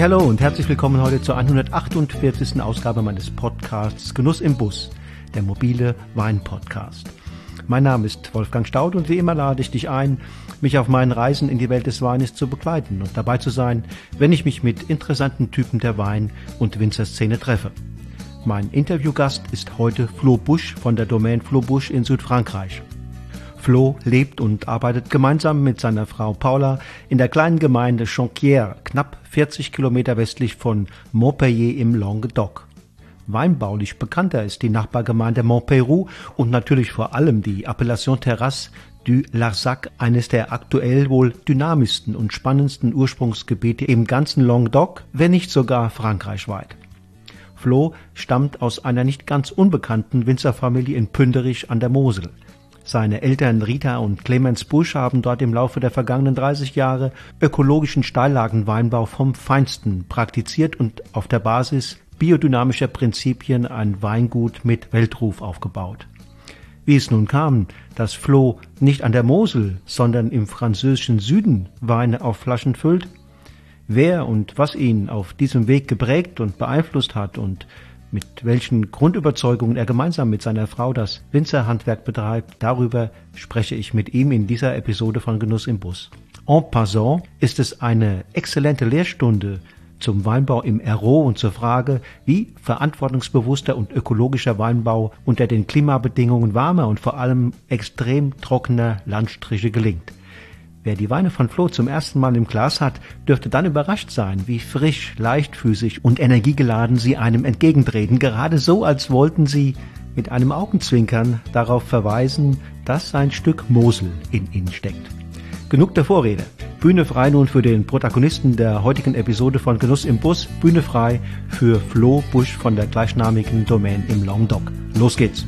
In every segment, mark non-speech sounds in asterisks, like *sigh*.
Hey, hallo und herzlich willkommen heute zur 148. Ausgabe meines Podcasts Genuss im Bus, der mobile Wein-Podcast. Mein Name ist Wolfgang Staud und wie immer lade ich dich ein, mich auf meinen Reisen in die Welt des Weines zu begleiten und dabei zu sein, wenn ich mich mit interessanten Typen der Wein- und Winzerszene treffe. Mein Interviewgast ist heute Flo Busch von der Domaine Flo Busch in Südfrankreich. Flo lebt und arbeitet gemeinsam mit seiner Frau Paula in der kleinen Gemeinde Jonquière, knapp 40 Kilometer westlich von Montpellier im Languedoc. Weinbaulich bekannter ist die Nachbargemeinde Montpeyroux und natürlich vor allem die Appellation Terrasse du Larzac, eines der aktuell wohl dynamischsten und spannendsten Ursprungsgebiete im ganzen Languedoc, wenn nicht sogar frankreichweit. Flo stammt aus einer nicht ganz unbekannten Winzerfamilie in Pünderich an der Mosel. Seine Eltern Rita und Clemens Busch haben dort im Laufe der vergangenen 30 Jahre ökologischen Steillagenweinbau vom Feinsten praktiziert und auf der Basis biodynamischer Prinzipien ein Weingut mit Weltruf aufgebaut. Wie es nun kam, dass Flo nicht an der Mosel, sondern im französischen Süden Weine auf Flaschen füllt, wer und was ihn auf diesem Weg geprägt und beeinflusst hat und mit welchen Grundüberzeugungen er gemeinsam mit seiner Frau das Winzerhandwerk betreibt, darüber spreche ich mit ihm in dieser Episode von Genuss im Bus. En passant ist es eine exzellente Lehrstunde zum Weinbau im Aero und zur Frage, wie verantwortungsbewusster und ökologischer Weinbau unter den Klimabedingungen warmer und vor allem extrem trockener Landstriche gelingt. Wer die Weine von Flo zum ersten Mal im Glas hat, dürfte dann überrascht sein, wie frisch, leichtfüßig und energiegeladen sie einem entgegentreten, gerade so, als wollten sie mit einem Augenzwinkern darauf verweisen, dass ein Stück Mosel in ihnen steckt. Genug der Vorrede. Bühne frei nun für den Protagonisten der heutigen Episode von Genuss im Bus. Bühne frei für Flo Busch von der gleichnamigen Domain im Languedoc. Los geht's.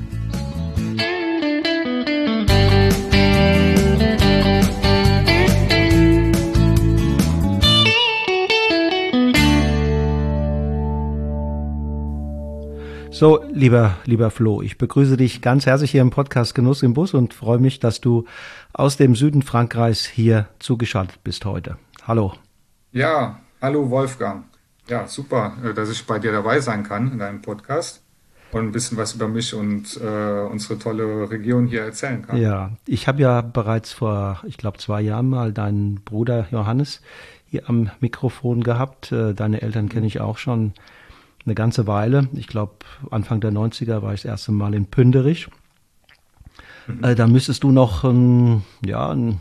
So, lieber, lieber Flo, ich begrüße dich ganz herzlich hier im Podcast Genuss im Bus und freue mich, dass du aus dem Süden Frankreichs hier zugeschaltet bist heute. Hallo. Ja, hallo Wolfgang. Ja, super, äh, dass ich bei dir dabei sein kann in deinem Podcast und ein bisschen was über mich und äh, unsere tolle Region hier erzählen kann. Ja, ich habe ja bereits vor, ich glaube, zwei Jahren mal deinen Bruder Johannes hier am Mikrofon gehabt. Äh, deine Eltern kenne ich auch schon eine ganze Weile. Ich glaube, Anfang der 90er war ich das erste Mal in Pünderich. Mhm. Äh, da müsstest du noch ein, ja, ein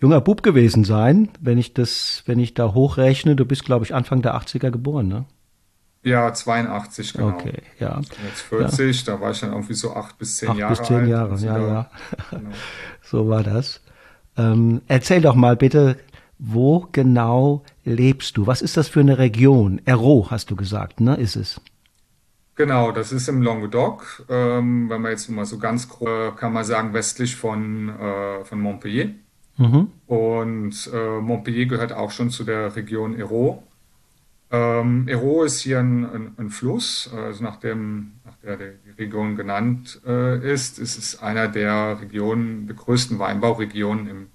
junger Bub gewesen sein, wenn ich das, wenn ich da hochrechne. Du bist, glaube ich, Anfang der 80er geboren, ne? Ja, 82, genau. Okay, ja. Jetzt 40, ja. da war ich dann irgendwie so acht bis zehn acht Jahre alt. Acht bis zehn Jahre, ja, ja. Genau. *laughs* so war das. Ähm, erzähl doch mal bitte, wo genau lebst du? Was ist das für eine Region? Ero, hast du gesagt, ne? Ist es? Genau, das ist im Languedoc. Ähm, wenn man jetzt mal so ganz grob, kann man sagen, westlich von, äh, von Montpellier. Mhm. Und äh, Montpellier gehört auch schon zu der Region Ero. Ähm, Ero ist hier ein, ein, ein Fluss, also nach, dem, nach der die Region genannt äh, ist. Es ist einer der Regionen, der größten Weinbauregionen im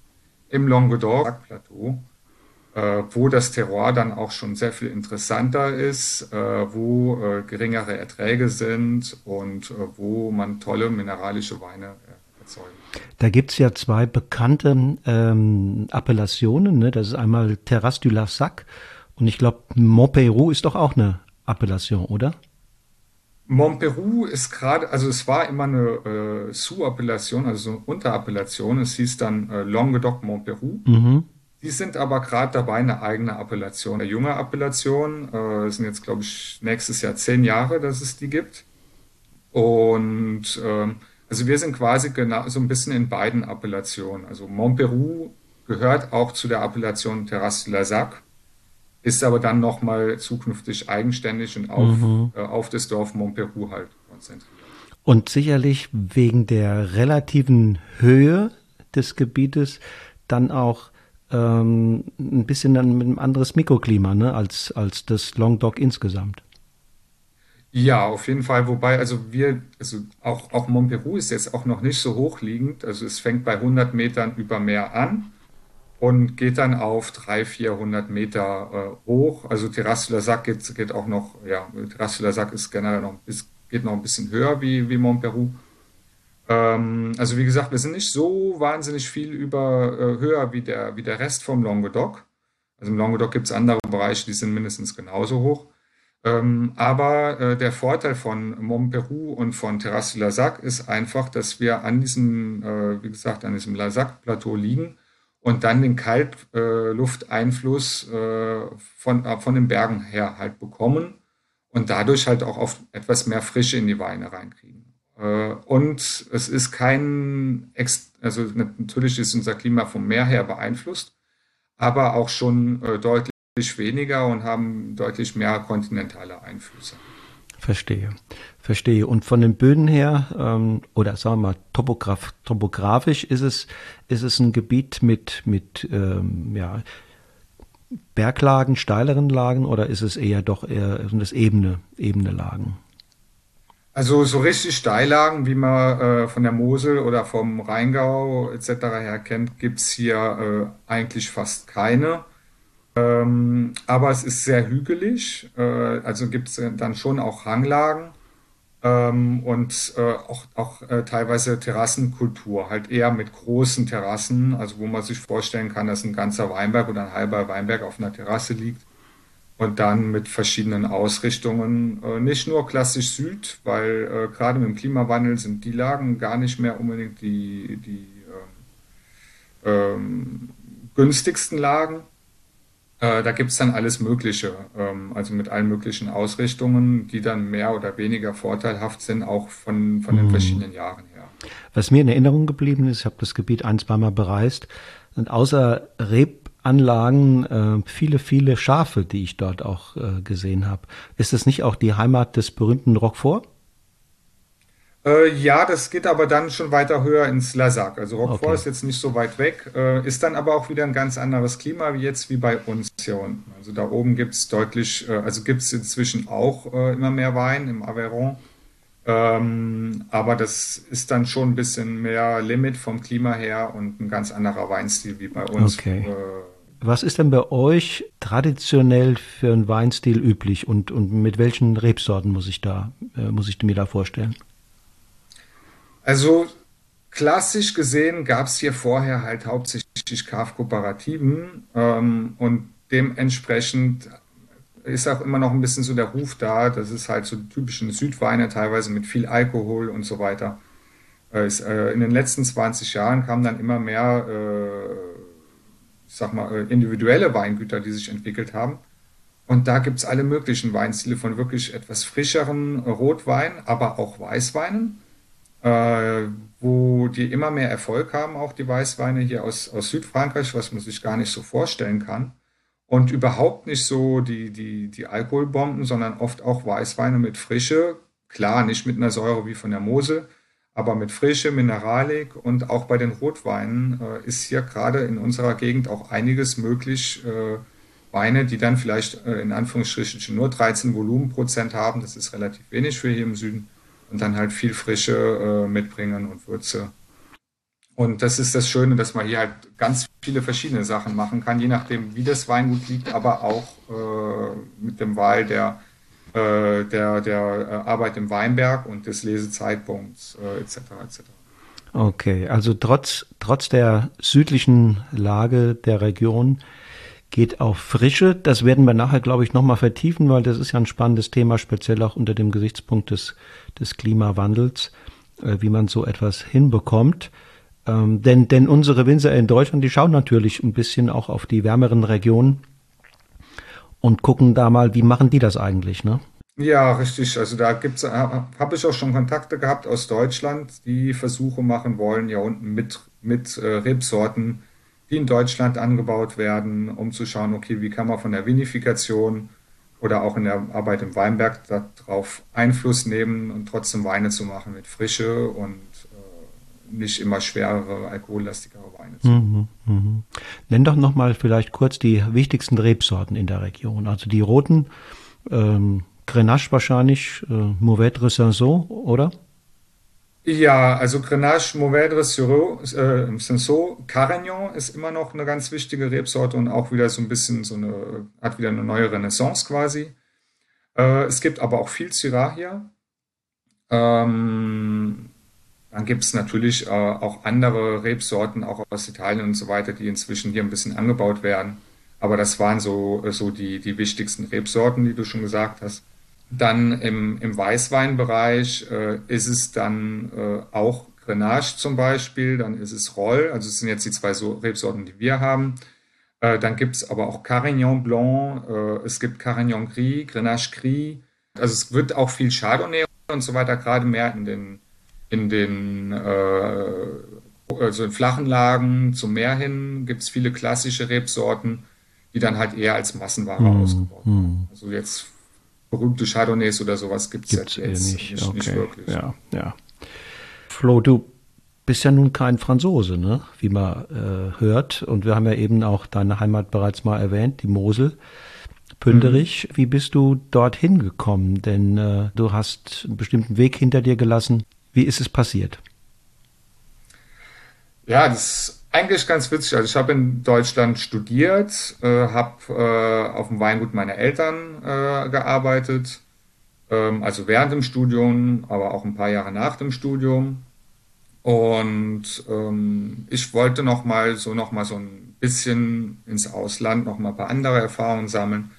im Languedoc-Plateau, äh, wo das Terroir dann auch schon sehr viel interessanter ist, äh, wo äh, geringere Erträge sind und äh, wo man tolle mineralische Weine äh, erzeugt. Da gibt es ja zwei bekannte ähm, Appellationen. Ne? Das ist einmal Terrasse du Lassac und ich glaube, Montpeyroux ist doch auch eine Appellation, oder? Montpellier ist gerade, also es war immer eine äh, Sous-Appellation, also so eine Unterappellation. Es hieß dann äh, Languedoc Montpellier. Mhm. Die sind aber gerade dabei, eine eigene Appellation, eine junge Appellation. Äh, es sind jetzt, glaube ich, nächstes Jahr zehn Jahre, dass es die gibt. Und ähm, also wir sind quasi genau so ein bisschen in beiden Appellationen. Also Montpellier gehört auch zu der Appellation Terrasse de la Sac ist aber dann nochmal zukünftig eigenständig und auf, mhm. äh, auf das Dorf Montpellier halt konzentriert. Und sicherlich wegen der relativen Höhe des Gebietes dann auch ähm, ein bisschen dann mit einem anderes Mikroklima ne, als, als das Languedoc insgesamt. Ja, auf jeden Fall. Wobei, also wir, also auch, auch Montpellier ist jetzt auch noch nicht so hochliegend. Also es fängt bei 100 Metern über Meer an und geht dann auf 300, 400 Meter äh, hoch. Also Terrasse de la Sac geht, geht auch noch, ja, Terrasse de la Sac ist generell noch, ist, geht noch ein bisschen höher wie, wie Montperu. Ähm, also wie gesagt, wir sind nicht so wahnsinnig viel über äh, höher wie der, wie der Rest vom Languedoc. Also im Languedoc gibt es andere Bereiche, die sind mindestens genauso hoch. Ähm, aber äh, der Vorteil von Montperu und von Terrasse de la Sac ist einfach, dass wir an diesem, äh, wie gesagt, an diesem La Sac-Plateau liegen und dann den Kaltlufteinfluss äh, von, äh, von den Bergen her halt bekommen und dadurch halt auch auf etwas mehr Frische in die Weine reinkriegen. Äh, und es ist kein, also natürlich ist unser Klima vom Meer her beeinflusst, aber auch schon deutlich weniger und haben deutlich mehr kontinentale Einflüsse. Verstehe, verstehe. Und von den Böden her, ähm, oder sagen wir mal, topograf, topografisch ist es, ist es ein Gebiet mit, mit ähm, ja, Berglagen, steileren Lagen oder ist es eher doch eher sind es ebene, ebene Lagen? Also so richtig Steillagen, wie man äh, von der Mosel oder vom Rheingau etc. her kennt, gibt's hier äh, eigentlich fast keine. Ähm, aber es ist sehr hügelig, äh, also gibt es dann schon auch Hanglagen ähm, und äh, auch, auch äh, teilweise Terrassenkultur, halt eher mit großen Terrassen, also wo man sich vorstellen kann, dass ein ganzer Weinberg oder ein halber Weinberg auf einer Terrasse liegt und dann mit verschiedenen Ausrichtungen, äh, nicht nur klassisch Süd, weil äh, gerade mit dem Klimawandel sind die Lagen gar nicht mehr unbedingt die, die ähm, ähm günstigsten Lagen äh, da gibt es dann alles Mögliche, ähm, also mit allen möglichen Ausrichtungen, die dann mehr oder weniger vorteilhaft sind, auch von, von den mhm. verschiedenen Jahren her. Was mir in Erinnerung geblieben ist, ich habe das Gebiet ein, zweimal bereist, sind außer Rebanlagen äh, viele, viele Schafe, die ich dort auch äh, gesehen habe. Ist es nicht auch die Heimat des berühmten Roquefort? Äh, ja, das geht aber dann schon weiter höher ins Lasak. Also Roquefort okay. ist jetzt nicht so weit weg, äh, ist dann aber auch wieder ein ganz anderes Klima wie jetzt wie bei uns hier unten. Also da oben gibt's deutlich, äh, also gibt's inzwischen auch immer mehr Wein im Aveyron. Ähm, aber das ist dann schon ein bisschen mehr Limit vom Klima her und ein ganz anderer Weinstil wie bei uns. Okay. Was ist denn bei euch traditionell für einen Weinstil üblich und, und mit welchen Rebsorten muss ich da, muss ich mir da vorstellen? Also klassisch gesehen gab es hier vorher halt hauptsächlich Kaufkooperativen ähm, und dementsprechend ist auch immer noch ein bisschen so der Ruf da, das ist halt so typischen Südweine, teilweise mit viel Alkohol und so weiter. Äh, ist, äh, in den letzten 20 Jahren kamen dann immer mehr, äh, ich sag mal, äh, individuelle Weingüter, die sich entwickelt haben. Und da gibt es alle möglichen Weinstile von wirklich etwas frischeren Rotwein, aber auch Weißweinen äh, wo die immer mehr Erfolg haben, auch die Weißweine hier aus, aus Südfrankreich, was man sich gar nicht so vorstellen kann. Und überhaupt nicht so die, die, die Alkoholbomben, sondern oft auch Weißweine mit Frische. Klar, nicht mit einer Säure wie von der Mosel, aber mit Frische, Mineralik und auch bei den Rotweinen äh, ist hier gerade in unserer Gegend auch einiges möglich. Äh, Weine, die dann vielleicht äh, in Anführungsstrichen nur 13 Volumenprozent haben, das ist relativ wenig für hier im Süden, und dann halt viel Frische äh, mitbringen und Würze. Und das ist das Schöne, dass man hier halt ganz viele verschiedene Sachen machen kann, je nachdem, wie das Weingut liegt, aber auch äh, mit dem Wahl der, äh, der, der äh, Arbeit im Weinberg und des Lesezeitpunkts etc. Äh, etc. Okay, also trotz, trotz der südlichen Lage der Region geht auf Frische. Das werden wir nachher, glaube ich, nochmal vertiefen, weil das ist ja ein spannendes Thema, speziell auch unter dem Gesichtspunkt des, des Klimawandels, äh, wie man so etwas hinbekommt. Ähm, denn, denn unsere Winzer in Deutschland, die schauen natürlich ein bisschen auch auf die wärmeren Regionen und gucken da mal, wie machen die das eigentlich, ne? Ja, richtig. Also da gibt's, habe ich auch schon Kontakte gehabt aus Deutschland, die Versuche machen wollen, ja unten mit, mit äh, Rebsorten die in Deutschland angebaut werden, um zu schauen, okay, wie kann man von der Vinifikation oder auch in der Arbeit im Weinberg darauf Einfluss nehmen und trotzdem Weine zu machen mit Frische und äh, nicht immer schwerere, alkohollastigere Weine zu. Mhm, mh. Nenn doch nochmal vielleicht kurz die wichtigsten Rebsorten in der Region. Also die roten, ähm, Grenache wahrscheinlich, äh, Mourvèdre Cinsault, oder? Ja, also Grenache Mourvèdre Sirop, äh, Cinsault, Carignan ist immer noch eine ganz wichtige Rebsorte und auch wieder so ein bisschen so eine, hat wieder eine neue Renaissance quasi. Äh, es gibt aber auch viel Syrah hier. Ähm, dann gibt es natürlich äh, auch andere Rebsorten, auch aus Italien und so weiter, die inzwischen hier ein bisschen angebaut werden. Aber das waren so, so die, die wichtigsten Rebsorten, die du schon gesagt hast. Dann im, im Weißweinbereich äh, ist es dann äh, auch Grenache zum Beispiel, dann ist es Roll, also es sind jetzt die zwei so Rebsorten, die wir haben. Äh, dann gibt es aber auch Carignan Blanc, äh, es gibt Carignan Gris, Grenache Gris. Also es wird auch viel Chardonnay und so weiter, gerade mehr in den, in den äh, also in flachen Lagen zum Meer hin gibt es viele klassische Rebsorten, die dann halt eher als Massenware mm, ausgebaut werden. Mm. Also jetzt berühmte Chardonnays oder sowas gibt es ja jetzt nicht, nicht, okay. nicht, wirklich. Ja, ja. Flo, du bist ja nun kein Franzose, ne? wie man äh, hört. Und wir haben ja eben auch deine Heimat bereits mal erwähnt, die Mosel. Pünderich, mhm. wie bist du dorthin gekommen? Denn äh, du hast einen bestimmten Weg hinter dir gelassen. Wie ist es passiert? Ja, das eigentlich ganz witzig. Also ich habe in Deutschland studiert, äh, habe äh, auf dem Weingut meiner Eltern äh, gearbeitet, ähm, also während dem Studium, aber auch ein paar Jahre nach dem Studium. Und ähm, ich wollte noch mal so noch mal so ein bisschen ins Ausland, noch mal ein paar andere Erfahrungen sammeln.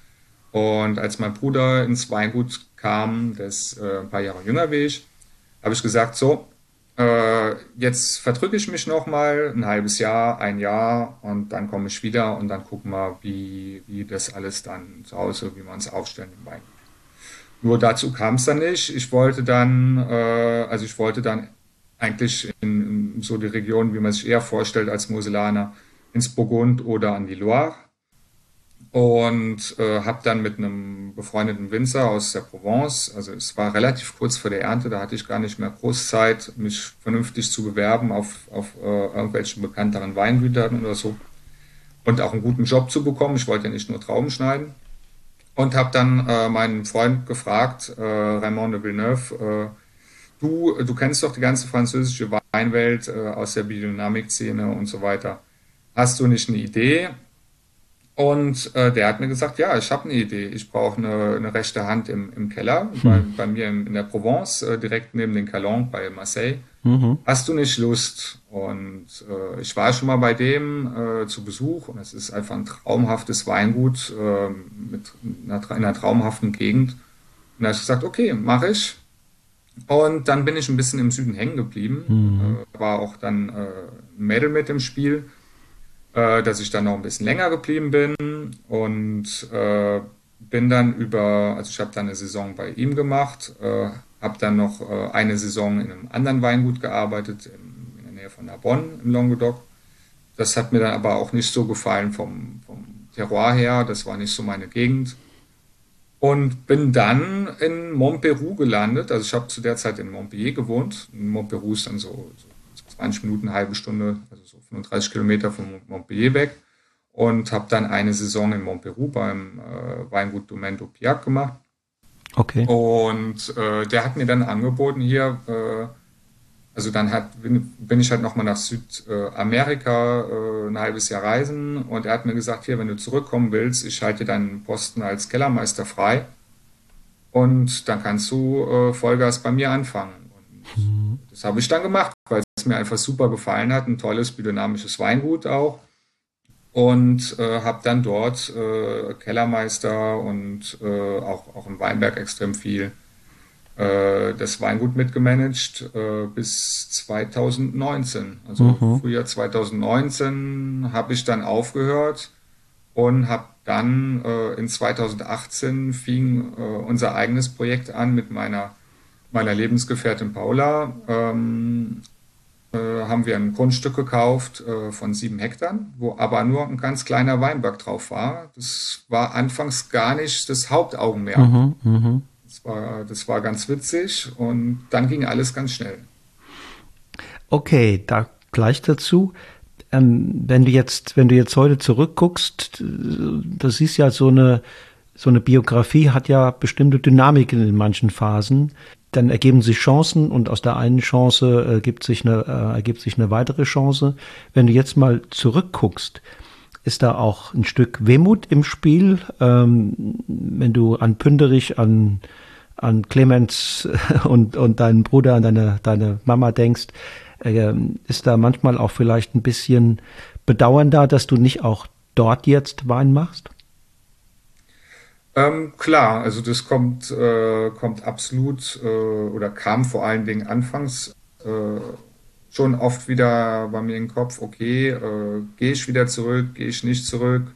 Und als mein Bruder ins Weingut kam, der ist äh, ein paar Jahre jünger wie ich, habe ich gesagt, so, äh, jetzt verdrücke ich mich noch mal ein halbes Jahr, ein Jahr und dann komme ich wieder und dann gucken wir, wie, wie das alles dann zu Hause, wie wir uns aufstellen im Wein. Nur dazu kam es dann nicht. Ich wollte dann, äh, also ich wollte dann eigentlich in, in, so die Region, wie man sich eher vorstellt als Moselaner, ins Burgund oder an die Loire und äh, habe dann mit einem befreundeten Winzer aus der Provence, also es war relativ kurz vor der Ernte, da hatte ich gar nicht mehr groß Zeit, mich vernünftig zu bewerben auf, auf äh, irgendwelchen bekannteren Weingütern oder so und auch einen guten Job zu bekommen. Ich wollte ja nicht nur Trauben schneiden und habe dann äh, meinen Freund gefragt, äh, Raymond de Villeneuve, äh, du, du kennst doch die ganze französische Weinwelt äh, aus der Biodynamik-Szene und so weiter. Hast du nicht eine Idee? Und äh, der hat mir gesagt, ja, ich habe eine Idee. Ich brauche eine, eine rechte Hand im, im Keller, hm. bei, bei, mir in, in der Provence, äh, direkt neben den Calon bei Marseille. Mhm. Hast du nicht Lust? Und äh, ich war schon mal bei dem äh, zu Besuch und es ist einfach ein traumhaftes Weingut äh, mit einer, in einer traumhaften Gegend. Und da habe ich gesagt, okay, mache ich. Und dann bin ich ein bisschen im Süden hängen geblieben. Mhm. Äh, war auch dann äh, ein Mädel mit im Spiel äh, dass ich dann noch ein bisschen länger geblieben bin und äh, bin dann über, also ich habe dann eine Saison bei ihm gemacht, äh, habe dann noch äh, eine Saison in einem anderen Weingut gearbeitet, in, in der Nähe von Narbonne im Languedoc. Das hat mir dann aber auch nicht so gefallen vom, vom Terroir her, das war nicht so meine Gegend. Und bin dann in Montpellier gelandet. Also ich habe zu der Zeit in Montpellier gewohnt. Montpellier ist dann so, so 20 Minuten, eine halbe Stunde, also so 35 Kilometer von Montpellier weg. Und habe dann eine Saison in Montpellier beim äh, Weingut Domento Piac gemacht. Okay. Und äh, der hat mir dann angeboten hier, äh, also dann hat, bin, bin ich halt nochmal nach Südamerika äh, ein halbes Jahr reisen und er hat mir gesagt, hier, wenn du zurückkommen willst, ich halte deinen Posten als Kellermeister frei und dann kannst du äh, Vollgas bei mir anfangen. Und mhm. das habe ich dann gemacht, weil mir einfach super gefallen hat. Ein tolles biodynamisches Weingut auch. Und äh, habe dann dort äh, Kellermeister und äh, auch, auch im Weinberg extrem viel äh, das Weingut mitgemanagt äh, bis 2019. Also mhm. Frühjahr 2019 habe ich dann aufgehört und habe dann äh, in 2018 fing unser eigenes Projekt an mit meiner meiner Lebensgefährtin Paula. Ähm, äh, haben wir ein Grundstück gekauft äh, von sieben Hektar, wo aber nur ein ganz kleiner Weinberg drauf war. Das war anfangs gar nicht das Hauptaugenmerk. Mhm, mh. das, war, das war ganz witzig und dann ging alles ganz schnell. Okay, da gleich dazu. Ähm, wenn du jetzt, wenn du jetzt heute zurückguckst, das ist ja so eine, so eine Biografie hat ja bestimmte Dynamiken in manchen Phasen. Dann ergeben sich Chancen und aus der einen Chance ergibt sich eine, äh, ergibt sich eine weitere Chance. Wenn du jetzt mal zurückguckst, ist da auch ein Stück Wehmut im Spiel, ähm, wenn du an Pünderich, an, an Clemens und, und deinen Bruder, an deine, deine Mama denkst, äh, ist da manchmal auch vielleicht ein bisschen Bedauern da, dass du nicht auch dort jetzt Wein machst? Ähm, klar, also das kommt, äh, kommt absolut äh, oder kam vor allen Dingen anfangs äh, schon oft wieder bei mir im Kopf, okay, äh, gehe ich wieder zurück, gehe ich nicht zurück.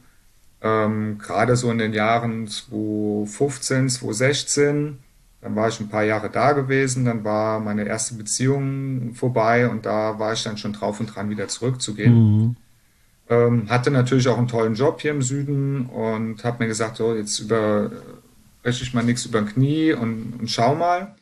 Ähm, Gerade so in den Jahren 2015, 2016, dann war ich ein paar Jahre da gewesen, dann war meine erste Beziehung vorbei und da war ich dann schon drauf und dran, wieder zurückzugehen. Mhm. Ähm, hatte natürlich auch einen tollen Job hier im Süden und habe mir gesagt, so jetzt über breche ich mal nichts über den Knie und, und schau mal.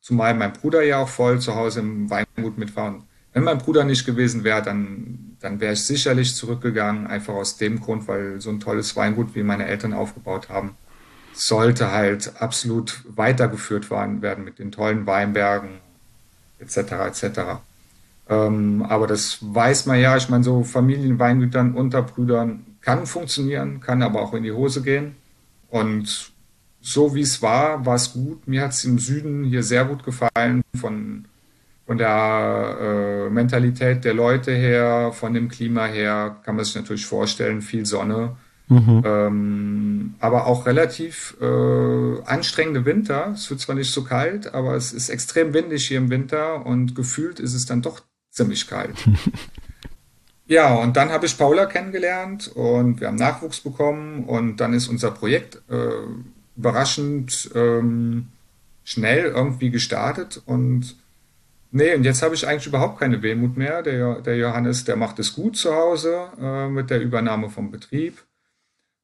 Zumal mein Bruder ja auch voll zu Hause im Weingut mit war. Und wenn mein Bruder nicht gewesen wäre, dann, dann wäre ich sicherlich zurückgegangen, einfach aus dem Grund, weil so ein tolles Weingut, wie meine Eltern aufgebaut haben, sollte halt absolut weitergeführt werden mit den tollen Weinbergen etc. etc. Ähm, aber das weiß man ja. Ich meine, so Familienweingütern unter Brüdern kann funktionieren, kann aber auch in die Hose gehen. Und so wie es war, war es gut. Mir hat es im Süden hier sehr gut gefallen, von, von der äh, Mentalität der Leute her, von dem Klima her, kann man sich natürlich vorstellen, viel Sonne. Mhm. Ähm, aber auch relativ äh, anstrengende Winter. Es wird zwar nicht so kalt, aber es ist extrem windig hier im Winter und gefühlt ist es dann doch ziemlich kalt. *laughs* ja, und dann habe ich Paula kennengelernt und wir haben Nachwuchs bekommen und dann ist unser Projekt äh, überraschend ähm, schnell irgendwie gestartet und nee, und jetzt habe ich eigentlich überhaupt keine Wehmut mehr. Der, der Johannes, der macht es gut zu Hause äh, mit der Übernahme vom Betrieb.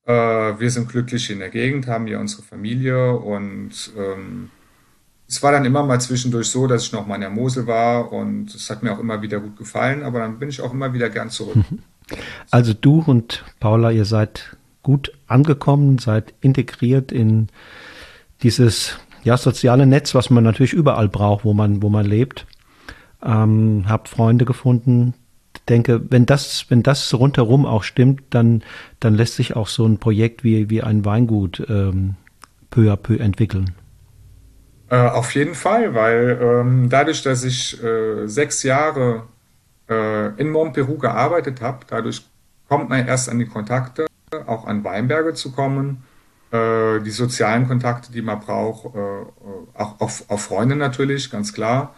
Äh, wir sind glücklich in der Gegend, haben hier unsere Familie und ähm, es war dann immer mal zwischendurch so, dass ich noch mal in der Mosel war und es hat mir auch immer wieder gut gefallen, aber dann bin ich auch immer wieder gern zurück. Also du und Paula, ihr seid gut angekommen, seid integriert in dieses ja, soziale Netz, was man natürlich überall braucht, wo man, wo man lebt. Ähm, habt Freunde gefunden. Denke, wenn das, wenn das rundherum auch stimmt, dann, dann lässt sich auch so ein Projekt wie, wie ein Weingut ähm, peu à peu entwickeln. Äh, auf jeden Fall, weil ähm, dadurch, dass ich äh, sechs Jahre äh, in Montperu gearbeitet habe, dadurch kommt man erst an die Kontakte, auch an Weinberge zu kommen, äh, die sozialen Kontakte, die man braucht, äh, auch auf, auf Freunde natürlich, ganz klar.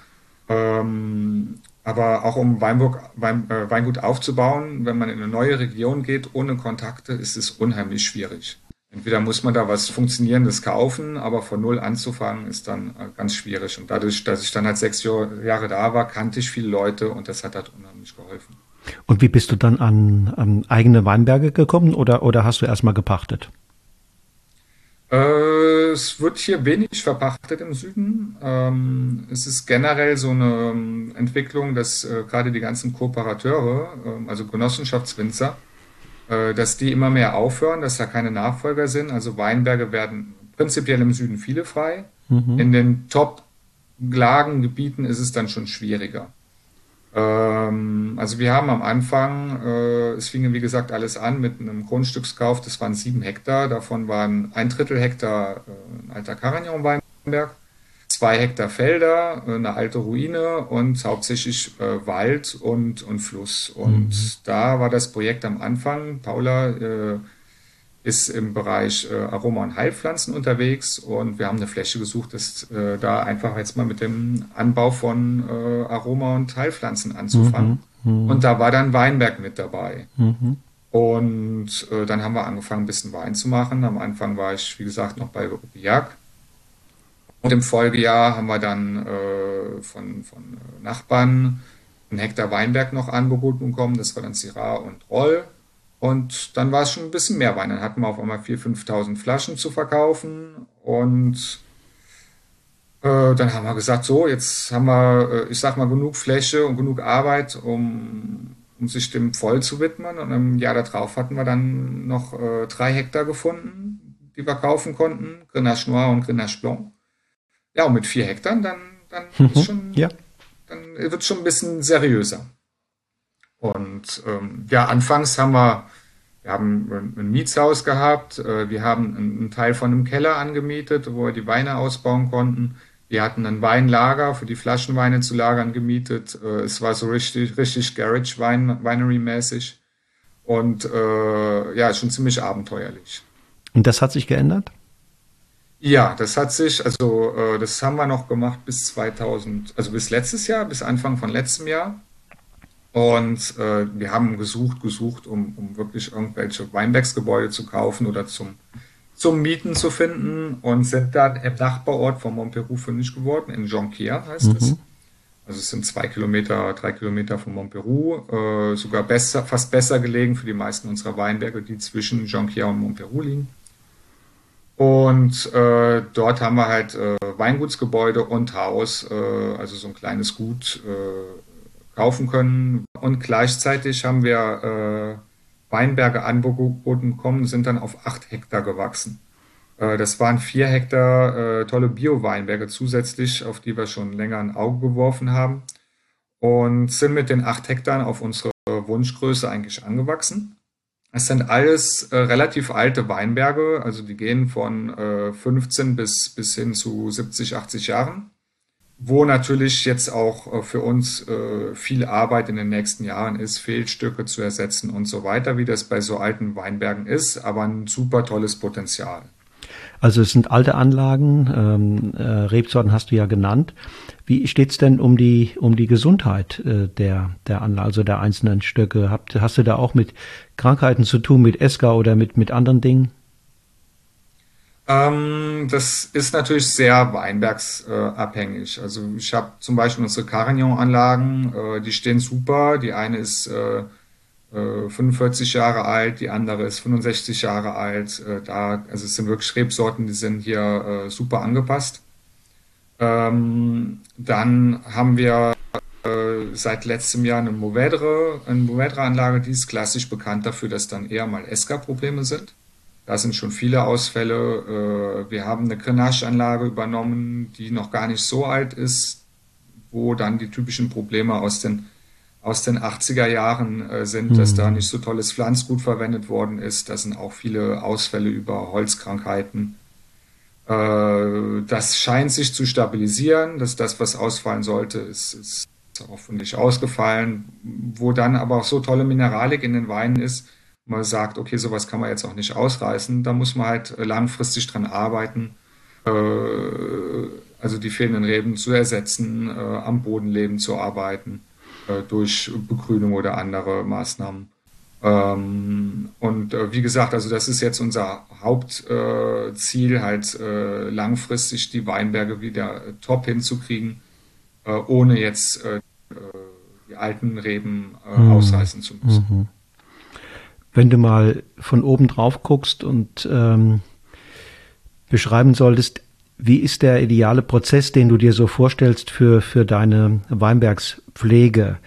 Ähm, aber auch um Weinburg, Wein, Weingut aufzubauen, wenn man in eine neue Region geht, ohne Kontakte, ist es unheimlich schwierig. Entweder muss man da was Funktionierendes kaufen, aber von Null anzufangen ist dann äh, ganz schwierig. Und dadurch, dass ich dann halt sechs Jahre da war, kannte ich viele Leute und das hat halt unheimlich geholfen. Und wie bist du dann an, an eigene Weinberge gekommen oder, oder hast du erstmal gepachtet? Äh, es wird hier wenig verpachtet im Süden. Ähm, es ist generell so eine ähm, Entwicklung, dass äh, gerade die ganzen Kooperateure, äh, also Genossenschaftswinzer, dass die immer mehr aufhören, dass da keine Nachfolger sind. Also Weinberge werden prinzipiell im Süden viele frei. Mhm. In den Top-Lagengebieten ist es dann schon schwieriger. Ähm, also wir haben am Anfang, äh, es fing wie gesagt alles an mit einem Grundstückskauf, das waren sieben Hektar, davon waren ein Drittel Hektar äh, ein alter Carignan-Weinberg zwei Hektar Felder, äh, eine alte Ruine und hauptsächlich äh, Wald und, und Fluss. Und mhm. da war das Projekt am Anfang. Paula äh, ist im Bereich äh, Aroma- und Heilpflanzen unterwegs und wir haben eine Fläche gesucht, das äh, da einfach jetzt mal mit dem Anbau von äh, Aroma- und Heilpflanzen anzufangen. Mhm. Mhm. Und da war dann Weinberg mit dabei. Mhm. Und dann haben wir angefangen, ein bisschen Wein zu machen. Am Anfang war ich, wie gesagt, noch bei Rupiak und im Folgejahr haben wir dann äh, von, von äh, Nachbarn einen Hektar Weinberg noch angeboten bekommen. Das war dann Syrah und Roll. Und dann war es schon ein bisschen mehr Wein. Dann hatten wir auf einmal 4.000, 5.000 Flaschen zu verkaufen. Und äh, dann haben wir gesagt, so, jetzt haben wir, äh, ich sag mal, genug Fläche und genug Arbeit, um, um sich dem voll zu widmen. Und im Jahr darauf hatten wir dann noch äh, drei Hektar gefunden, die wir kaufen konnten. Grenache Noir und Grenache Blanc. Ja, und mit vier Hektar, dann, dann mhm. schon, ja. dann wird es schon ein bisschen seriöser. Und ähm, ja, anfangs haben wir, wir haben ein Mietshaus gehabt, äh, wir haben einen Teil von einem Keller angemietet, wo wir die Weine ausbauen konnten. Wir hatten ein Weinlager für die Flaschenweine zu lagern gemietet. Äh, es war so richtig, richtig Garage Winery mäßig. Und äh, ja, schon ziemlich abenteuerlich. Und das hat sich geändert? Ja, das hat sich, also äh, das haben wir noch gemacht bis 2000, also bis letztes Jahr, bis Anfang von letztem Jahr. Und äh, wir haben gesucht, gesucht, um, um wirklich irgendwelche Weinbergsgebäude zu kaufen oder zum, zum Mieten zu finden und sind dann im Nachbarort von Montpellier fündig geworden, in Jonquière heißt mhm. es. Also es sind zwei Kilometer, drei Kilometer von Montpellier, äh, sogar besser, fast besser gelegen für die meisten unserer Weinberge, die zwischen Jonquière und Montpellier liegen. Und äh, dort haben wir halt äh, Weingutsgebäude und Haus, äh, also so ein kleines Gut äh, kaufen können. Und gleichzeitig haben wir äh, Weinberge angeboten bekommen, sind dann auf acht Hektar gewachsen. Äh, das waren vier Hektar äh, tolle Bio-Weinberge zusätzlich, auf die wir schon länger ein Auge geworfen haben und sind mit den acht Hektar auf unsere Wunschgröße eigentlich angewachsen. Es sind alles äh, relativ alte Weinberge, also die gehen von äh, 15 bis, bis hin zu 70, 80 Jahren, wo natürlich jetzt auch äh, für uns äh, viel Arbeit in den nächsten Jahren ist, Fehlstücke zu ersetzen und so weiter, wie das bei so alten Weinbergen ist, aber ein super tolles Potenzial. Also es sind alte Anlagen, ähm, äh, Rebsorten hast du ja genannt. Wie steht's denn um die um die Gesundheit äh, der der Anlage, also der einzelnen Stöcke? Habt, hast du da auch mit Krankheiten zu tun, mit ESCA oder mit mit anderen Dingen? Ähm, das ist natürlich sehr weinbergsabhängig. Äh, also ich habe zum Beispiel unsere Carignan-Anlagen, äh, die stehen super. Die eine ist äh, 45 äh, Jahre alt, die andere ist 65 Jahre alt. Äh, da, also es sind wirklich Rebsorten, die sind hier äh, super angepasst. Ähm, dann haben wir äh, seit letztem Jahr eine Movedre, eine Movedre-Anlage, die ist klassisch bekannt dafür, dass dann eher mal ESCA-Probleme sind. Da sind schon viele Ausfälle. Äh, wir haben eine Grenache-Anlage übernommen, die noch gar nicht so alt ist, wo dann die typischen Probleme aus den aus den 80er Jahren äh, sind, mhm. dass da nicht so tolles Pflanzgut verwendet worden ist. Da sind auch viele Ausfälle über Holzkrankheiten. Äh, das scheint sich zu stabilisieren, dass das, was ausfallen sollte, ist, ist hoffentlich ausgefallen, wo dann aber auch so tolle Mineralik in den Weinen ist, man sagt, okay, sowas kann man jetzt auch nicht ausreißen, da muss man halt langfristig dran arbeiten, äh, also die fehlenden Reben zu ersetzen, äh, am Bodenleben zu arbeiten. Durch Begrünung oder andere Maßnahmen. Ähm, und äh, wie gesagt, also das ist jetzt unser Hauptziel, äh, halt äh, langfristig die Weinberge wieder top hinzukriegen, äh, ohne jetzt äh, die alten Reben mhm. ausreißen zu müssen. Mhm. Wenn du mal von oben drauf guckst und ähm, beschreiben solltest, wie ist der ideale Prozess, den du dir so vorstellst für, für deine Weinbergspflege?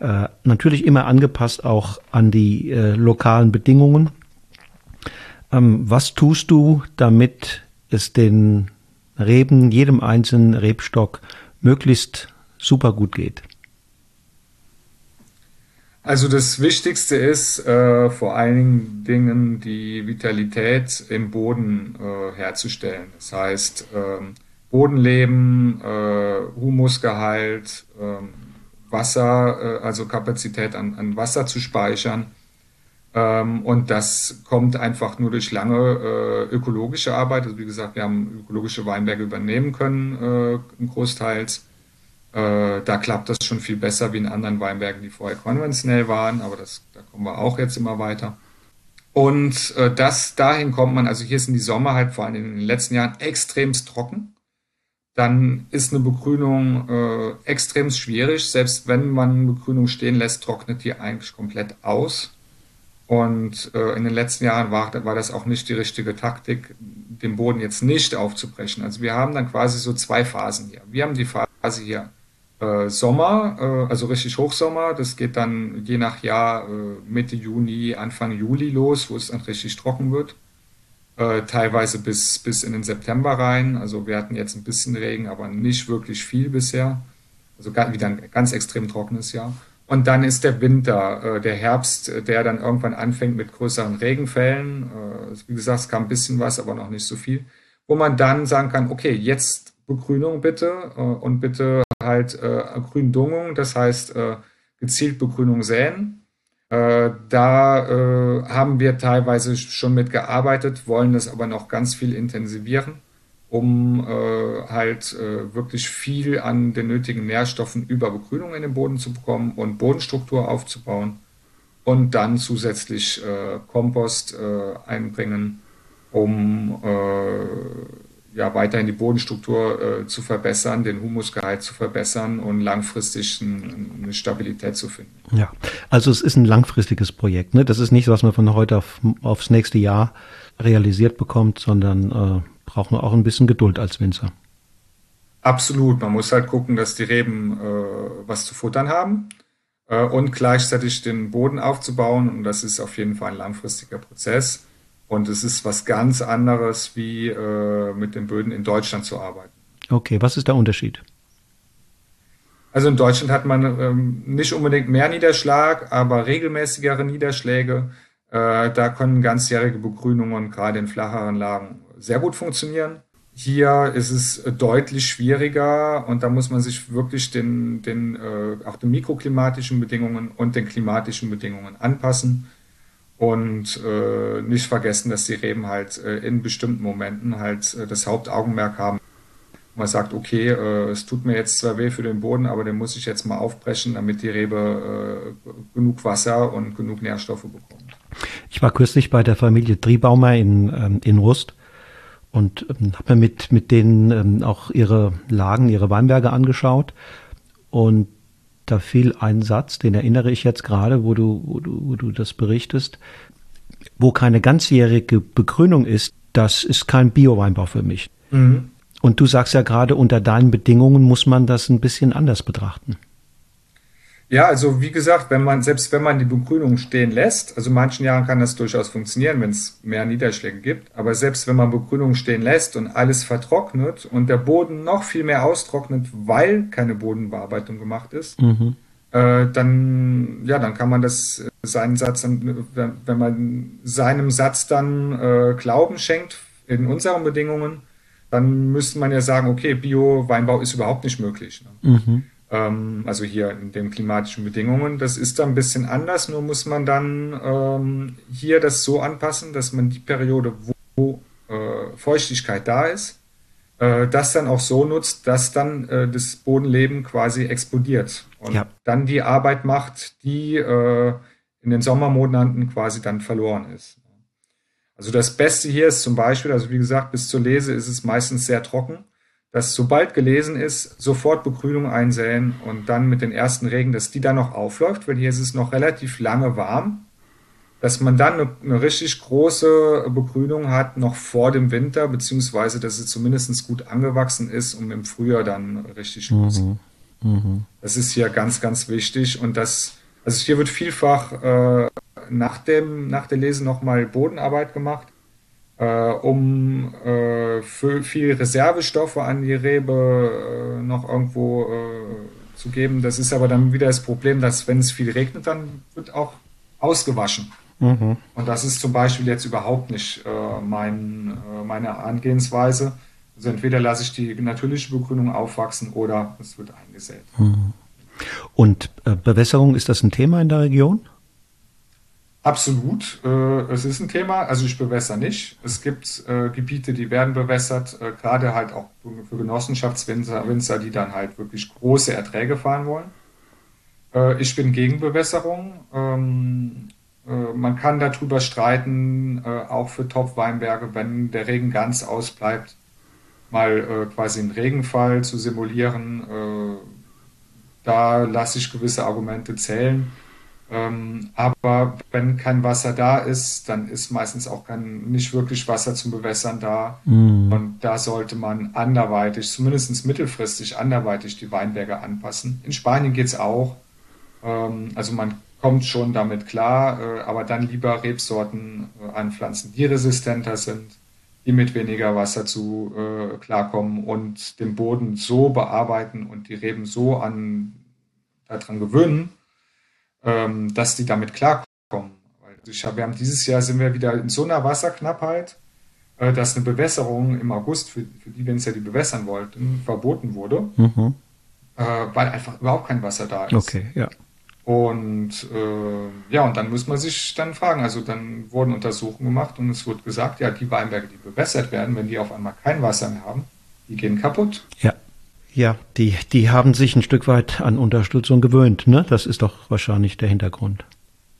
Äh, natürlich immer angepasst auch an die äh, lokalen Bedingungen. Ähm, was tust du, damit es den Reben, jedem einzelnen Rebstock möglichst super gut geht? Also das Wichtigste ist äh, vor allen Dingen die Vitalität im Boden äh, herzustellen. Das heißt ähm, Bodenleben, äh, Humusgehalt, ähm, Wasser, äh, also Kapazität an, an, Wasser zu speichern. Ähm, und das kommt einfach nur durch lange äh, ökologische Arbeit. Also wie gesagt, wir haben ökologische Weinberge übernehmen können, äh, großteils. Äh, da klappt das schon viel besser wie in anderen Weinbergen, die vorher konventionell waren, aber das, da kommen wir auch jetzt immer weiter. Und äh, das dahin kommt man, also hier sind die Sommer halt vor allem in den letzten Jahren extremst trocken. Dann ist eine Begrünung äh, extremst schwierig. Selbst wenn man Begrünung stehen lässt, trocknet die eigentlich komplett aus. Und äh, in den letzten Jahren war, war das auch nicht die richtige Taktik, den Boden jetzt nicht aufzubrechen. Also wir haben dann quasi so zwei Phasen hier. Wir haben die Phase hier äh, Sommer, äh, also richtig Hochsommer. Das geht dann je nach Jahr äh, Mitte Juni, Anfang Juli los, wo es dann richtig trocken wird. Äh, teilweise bis, bis in den September rein. Also wir hatten jetzt ein bisschen Regen, aber nicht wirklich viel bisher. Also wieder ein ganz extrem trockenes Jahr. Und dann ist der Winter, äh, der Herbst, der dann irgendwann anfängt mit größeren Regenfällen. Äh, wie gesagt, es kam ein bisschen was, aber noch nicht so viel. Wo man dann sagen kann, okay, jetzt Begrünung bitte äh, und bitte halt äh, Gründungung, das heißt äh, gezielt Begrünung säen. Äh, da äh, haben wir teilweise schon mit gearbeitet, wollen das aber noch ganz viel intensivieren, um äh, halt wirklich viel an den nötigen Nährstoffen über Begrünung in den Boden zu bekommen und Bodenstruktur aufzubauen und dann zusätzlich Kompost einbringen, um ja, weiterhin die Bodenstruktur äh, zu verbessern, den Humusgehalt zu verbessern und langfristig ein, eine Stabilität zu finden. Ja, also es ist ein langfristiges Projekt. Ne? Das ist nicht, was man von heute auf, aufs nächste Jahr realisiert bekommt, sondern äh, braucht man auch ein bisschen Geduld als Winzer. Absolut. Man muss halt gucken, dass die Reben äh, was zu futtern haben äh, und gleichzeitig den Boden aufzubauen. Und das ist auf jeden Fall ein langfristiger Prozess. Und es ist was ganz anderes, wie äh, mit den Böden in Deutschland zu arbeiten. Okay, was ist der Unterschied? Also in Deutschland hat man ähm, nicht unbedingt mehr Niederschlag, aber regelmäßigere Niederschläge. Äh, da können ganzjährige Begrünungen gerade in flacheren Lagen sehr gut funktionieren. Hier ist es deutlich schwieriger und da muss man sich wirklich den, den, äh, auch den mikroklimatischen Bedingungen und den klimatischen Bedingungen anpassen. Und äh, nicht vergessen, dass die Reben halt äh, in bestimmten Momenten halt äh, das Hauptaugenmerk haben. Man sagt, okay, äh, es tut mir jetzt zwar weh für den Boden, aber den muss ich jetzt mal aufbrechen, damit die Rebe äh, genug Wasser und genug Nährstoffe bekommt. Ich war kürzlich bei der Familie Driebaumer in, ähm, in Rust und ähm, habe mir mit, mit denen ähm, auch ihre Lagen, ihre Weinberge angeschaut. Und da fiel ein Satz, den erinnere ich jetzt gerade, wo du, wo du, wo du das berichtest, wo keine ganzjährige Begrünung ist, das ist kein Bio-Weinbau für mich. Mhm. Und du sagst ja gerade, unter deinen Bedingungen muss man das ein bisschen anders betrachten. Ja, also wie gesagt, wenn man, selbst wenn man die Begrünung stehen lässt, also in manchen Jahren kann das durchaus funktionieren, wenn es mehr Niederschläge gibt, aber selbst wenn man Begrünung stehen lässt und alles vertrocknet und der Boden noch viel mehr austrocknet, weil keine Bodenbearbeitung gemacht ist, mhm. äh, dann, ja, dann kann man das, äh, seinen Satz, dann, wenn man seinem Satz dann äh, Glauben schenkt in unseren Bedingungen, dann müsste man ja sagen, okay, Bio-Weinbau ist überhaupt nicht möglich. Ne? Mhm also hier in den klimatischen Bedingungen. Das ist dann ein bisschen anders, nur muss man dann ähm, hier das so anpassen, dass man die Periode, wo äh, Feuchtigkeit da ist, äh, das dann auch so nutzt, dass dann äh, das Bodenleben quasi explodiert und ja. dann die Arbeit macht, die äh, in den Sommermonaten quasi dann verloren ist. Also das Beste hier ist zum Beispiel, also wie gesagt, bis zur Lese ist es meistens sehr trocken dass sobald gelesen ist, sofort Begrünung einsäen und dann mit den ersten Regen, dass die dann noch aufläuft, weil hier ist es noch relativ lange warm, dass man dann eine, eine richtig große Begrünung hat, noch vor dem Winter, beziehungsweise dass es zumindest gut angewachsen ist, um im Frühjahr dann richtig mhm. Mhm. Das ist hier ganz, ganz wichtig und das, also hier wird vielfach äh, nach, dem, nach der Lese nochmal Bodenarbeit gemacht äh, um äh, viel Reservestoffe an die Rebe äh, noch irgendwo äh, zu geben. Das ist aber dann wieder das Problem, dass wenn es viel regnet, dann wird auch ausgewaschen. Mhm. Und das ist zum Beispiel jetzt überhaupt nicht äh, mein, äh, meine Angehensweise. Also entweder lasse ich die natürliche Begrünung aufwachsen oder es wird eingesät. Mhm. Und Bewässerung, ist das ein Thema in der Region? Absolut. Äh, es ist ein Thema. Also ich bewässer nicht. Es gibt äh, Gebiete, die werden bewässert, äh, gerade halt auch für Genossenschaftswinzer, Winzer, die dann halt wirklich große Erträge fahren wollen. Äh, ich bin gegen Bewässerung. Ähm, äh, man kann darüber streiten, äh, auch für Top-Weinberge, wenn der Regen ganz ausbleibt, mal quasi einen Regenfall zu simulieren. da lasse ich gewisse Argumente zählen. Ähm, aber wenn kein Wasser da ist, dann ist meistens auch kein, nicht wirklich Wasser zum Bewässern da. Mm. Und da sollte man anderweitig, zumindest mittelfristig anderweitig die Weinberge anpassen. In Spanien geht es auch. Ähm, also man kommt schon damit klar, äh, aber dann lieber Rebsorten äh, anpflanzen, die resistenter sind die mit weniger Wasser zu äh, klarkommen und den Boden so bearbeiten und die Reben so an daran gewöhnen, ähm, dass die damit klarkommen. Ich hab, wir haben dieses Jahr sind wir wieder in so einer Wasserknappheit, äh, dass eine Bewässerung im August, für, für die wir uns ja die bewässern wollten, verboten wurde, mhm. äh, weil einfach überhaupt kein Wasser da ist. Okay, ja. Und äh, ja, und dann muss man sich dann fragen, also dann wurden Untersuchungen gemacht und es wurde gesagt, ja, die Weinberge, die bewässert werden, wenn die auf einmal kein Wasser mehr haben, die gehen kaputt. Ja. Ja, die, die haben sich ein Stück weit an Unterstützung gewöhnt, ne? Das ist doch wahrscheinlich der Hintergrund.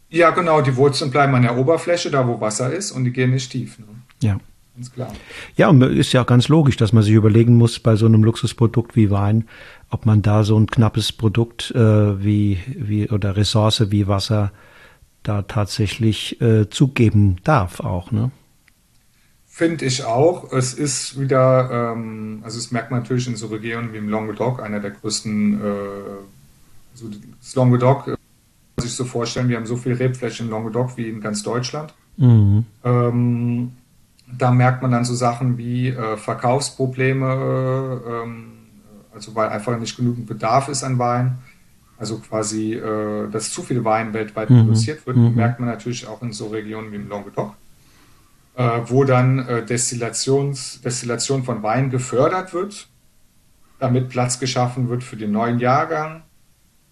Ja, genau, die Wurzeln bleiben an der Oberfläche, da wo Wasser ist, und die gehen nicht tief. Ne? Ja. Ganz klar. Ja, und ist ja auch ganz logisch, dass man sich überlegen muss, bei so einem Luxusprodukt wie Wein, ob man da so ein knappes Produkt äh, wie, wie oder Ressource wie Wasser da tatsächlich äh, zugeben darf auch, ne? Finde ich auch. Es ist wieder, ähm, also es merkt man natürlich in so Regionen wie im Languedoc, einer der größten, äh, also das Languedoc, äh, sich so vorstellen, wir haben so viel Rebfläche im Languedoc wie in ganz Deutschland. Mhm. Ähm, da merkt man dann so Sachen wie äh, Verkaufsprobleme, ähm, also weil einfach nicht genügend Bedarf ist an Wein. Also quasi, äh, dass zu viel Wein weltweit mhm. produziert wird, mhm. merkt man natürlich auch in so Regionen wie im Languedoc, äh, wo dann äh, Destillations, Destillation von Wein gefördert wird, damit Platz geschaffen wird für den neuen Jahrgang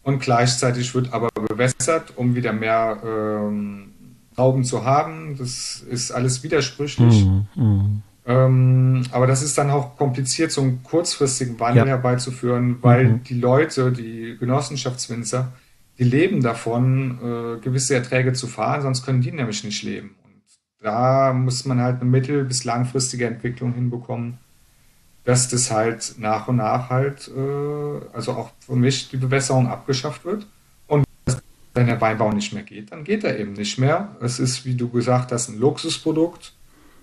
und gleichzeitig wird aber bewässert, um wieder mehr ähm, Trauben zu haben. Das ist alles widersprüchlich. Mhm. Mhm. Ähm, aber das ist dann auch kompliziert, so einen kurzfristigen Wandel ja. herbeizuführen, weil mhm. die Leute, die Genossenschaftswinzer, die leben davon, äh, gewisse Erträge zu fahren, sonst können die nämlich nicht leben. Da muss man halt eine mittel- bis langfristige Entwicklung hinbekommen, dass das halt nach und nach halt, äh, also auch für mich die Bewässerung abgeschafft wird. Und wenn der Weinbau nicht mehr geht, dann geht er eben nicht mehr. Es ist, wie du gesagt hast, ein Luxusprodukt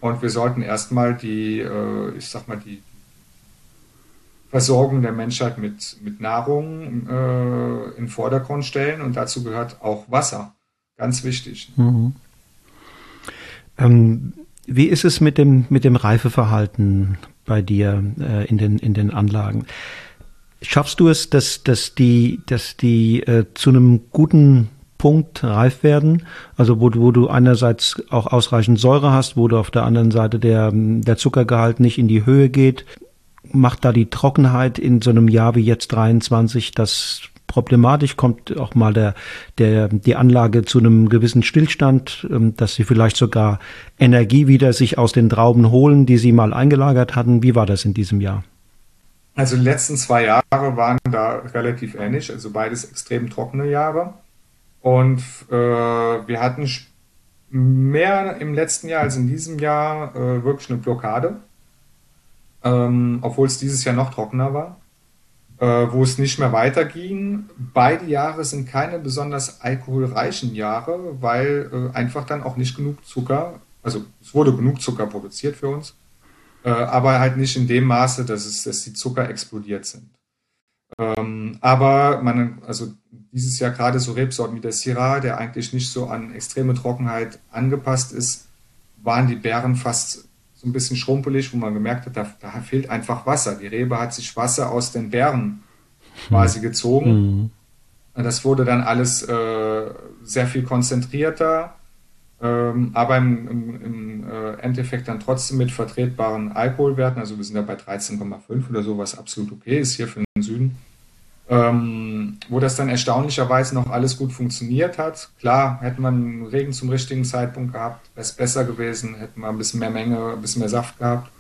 und wir sollten erstmal die, äh, ich sag mal, die Versorgung der Menschheit mit, mit Nahrung äh, in Vordergrund stellen und dazu gehört auch Wasser. Ganz wichtig. Mhm. Ähm, wie ist es mit dem, mit dem Reifeverhalten bei dir äh, in, den, in den Anlagen? Schaffst du es, dass, dass die, dass die äh, zu einem guten Punkt reif werden. Also wo, wo du einerseits auch ausreichend Säure hast, wo du auf der anderen Seite der, der Zuckergehalt nicht in die Höhe geht. Macht da die Trockenheit in so einem Jahr wie jetzt 23 das problematisch? Kommt auch mal der, der, die Anlage zu einem gewissen Stillstand, ähm, dass sie vielleicht sogar Energie wieder sich aus den Trauben holen, die sie mal eingelagert hatten? Wie war das in diesem Jahr? Also die letzten zwei Jahre waren da relativ ähnlich, also beides extrem trockene Jahre. Und äh, wir hatten mehr im letzten Jahr als in diesem Jahr äh, wirklich eine Blockade, ähm, obwohl es dieses Jahr noch trockener war, wo es nicht mehr weiterging. Beide Jahre sind keine besonders alkoholreichen Jahre, weil äh, einfach dann auch nicht genug Zucker, also es wurde genug Zucker produziert für uns, äh, aber halt nicht in dem Maße, dass, es, dass die Zucker explodiert sind. Ähm, aber man, also dieses Jahr gerade so Rebsorten wie der Syrah, der eigentlich nicht so an extreme Trockenheit angepasst ist, waren die Beeren fast so ein bisschen schrumpelig, wo man gemerkt hat, da, da fehlt einfach Wasser. Die Rebe hat sich Wasser aus den Beeren quasi gezogen. Mhm. Das wurde dann alles äh, sehr viel konzentrierter, ähm, aber im, im, im äh, Endeffekt dann trotzdem mit vertretbaren Alkoholwerten. Also wir sind da bei 13,5 oder so, was absolut okay ist hier für den Süden ähm, wo das dann erstaunlicherweise noch alles gut funktioniert hat. Klar, hätte man Regen zum richtigen Zeitpunkt gehabt, wäre es besser gewesen, hätten wir ein bisschen mehr Menge, ein bisschen mehr Saft gehabt.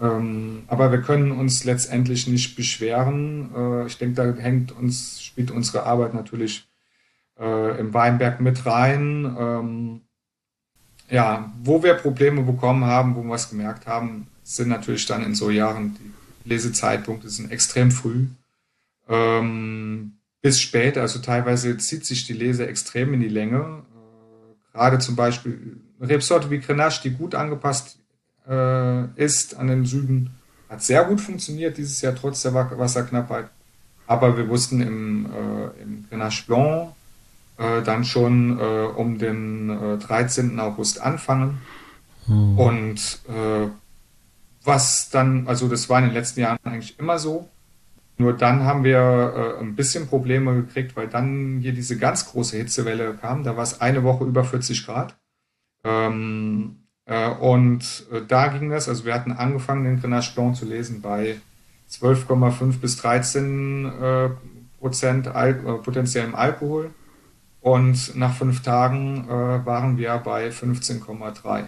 Ähm, aber wir können uns letztendlich nicht beschweren. Äh, ich denke, da hängt uns, spielt unsere Arbeit natürlich äh, im Weinberg mit rein. Ähm, ja, wo wir Probleme bekommen haben, wo wir es gemerkt haben, sind natürlich dann in so Jahren, die Lesezeitpunkte sind extrem früh ähm, bis später. Also teilweise zieht sich die Lese extrem in die Länge. Äh, gerade zum Beispiel Rebsorte wie Grenache, die gut angepasst äh, ist an den Süden, hat sehr gut funktioniert dieses Jahr trotz der Wasserknappheit. Aber wir wussten im, äh, im Grenache Blanc äh, dann schon äh, um den 13. Äh, August anfangen. Hm. Und was dann, also das war in den letzten Jahren eigentlich immer so. Nur dann haben wir äh, ein bisschen Probleme gekriegt, weil dann hier diese ganz große Hitzewelle kam. Da war es eine Woche über 40 Grad. Ähm, äh, und äh, da ging das, also wir hatten angefangen, den Grenache Blanc zu lesen bei 12,5 bis 13 äh, Prozent Al äh, potenziellem Alkohol. Und nach fünf Tagen äh, waren wir bei 15,3.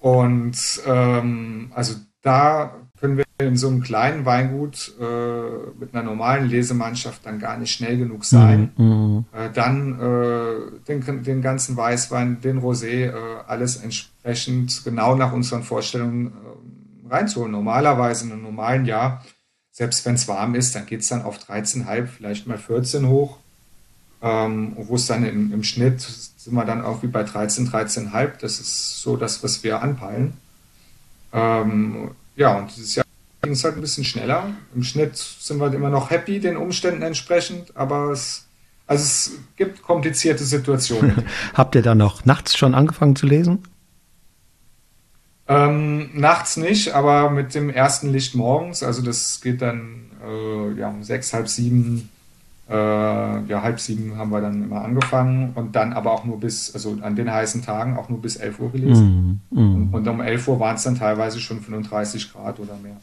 *laughs* und ähm, also da können wir in so einem kleinen Weingut äh, mit einer normalen Lesemannschaft dann gar nicht schnell genug sein. Mhm. mhm. Äh, dann äh, den, den, ganzen Weißwein, den Rosé, äh, alles entsprechend genau nach unseren Vorstellungen äh, reinzuholen. Normalerweise in einem normalen Jahr, selbst wenn es warm ist, dann geht es dann auf 13,5, vielleicht mal 14 hoch. Ähm, wo es dann im, im Schnitt sind wir dann auch wie bei 13, 13,5. Das ist so das, was wir anpeilen. Ähm, ja, und dieses Jahr ging es halt ein bisschen schneller. Im Schnitt sind wir immer noch happy den Umständen entsprechend, aber es, also es gibt komplizierte Situationen. *laughs* Habt ihr dann noch nachts schon angefangen zu lesen? Ähm, nachts nicht, aber mit dem ersten Licht morgens. Also das geht dann äh, ja, um sechs, halb sieben, äh, ja, halb sieben haben wir dann immer angefangen und dann aber auch nur bis, also an den heißen Tagen auch nur bis 11 Uhr gelesen. Mm, mm. Und, und, um 11 Uhr waren es dann teilweise schon 35 Grad oder mehr.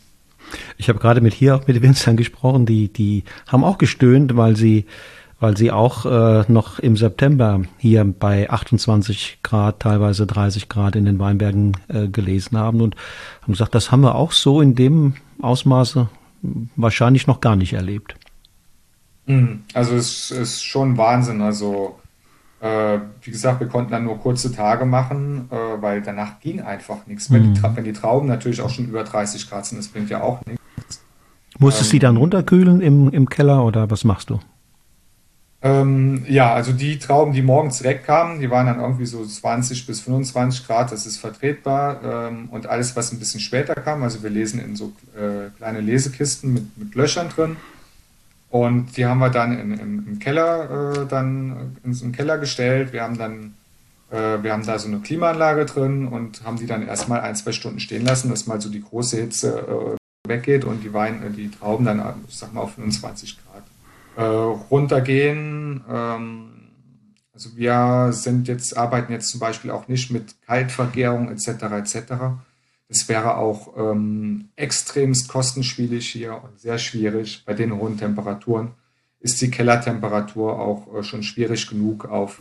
Ich habe gerade mit hier auch mit Winzern gesprochen, die, die haben auch gestöhnt, weil sie, weil sie auch äh, noch im September hier bei 28 Grad, teilweise 30 Grad in den Weinbergen äh, gelesen haben und haben gesagt, das haben wir auch so in dem Ausmaße wahrscheinlich noch gar nicht erlebt. Mhm. Also es ist schon Wahnsinn. Also äh, wie gesagt, wir konnten dann nur kurze Tage machen, äh, weil danach ging einfach nichts. Mhm. Wenn, die, wenn die Trauben natürlich auch schon über 30 Grad sind, das bringt ja auch nichts. Musstest du ähm, die dann runterkühlen im, im Keller oder was machst du? Ähm, ja, also die Trauben, die morgens direkt kamen, die waren dann irgendwie so 20 bis 25 Grad, das ist vertretbar. Ähm, und alles, was ein bisschen später kam, also wir lesen in so äh, kleine Lesekisten mit, mit Löchern drin, und die haben wir dann in, in, im Keller äh, dann in so einen Keller gestellt. Wir haben dann äh, wir haben da so eine Klimaanlage drin und haben die dann erstmal ein, zwei Stunden stehen lassen, dass mal so die große Hitze äh, weggeht und die Wein, äh, die Trauben dann, ich sag mal, auf 25 Grad äh, runtergehen. Ähm, also wir sind jetzt, arbeiten jetzt zum Beispiel auch nicht mit Kaltvergärung etc. etc. Es wäre auch ähm, extremst kostenspielig hier und sehr schwierig. Bei den hohen Temperaturen ist die Kellertemperatur auch äh, schon schwierig genug auf,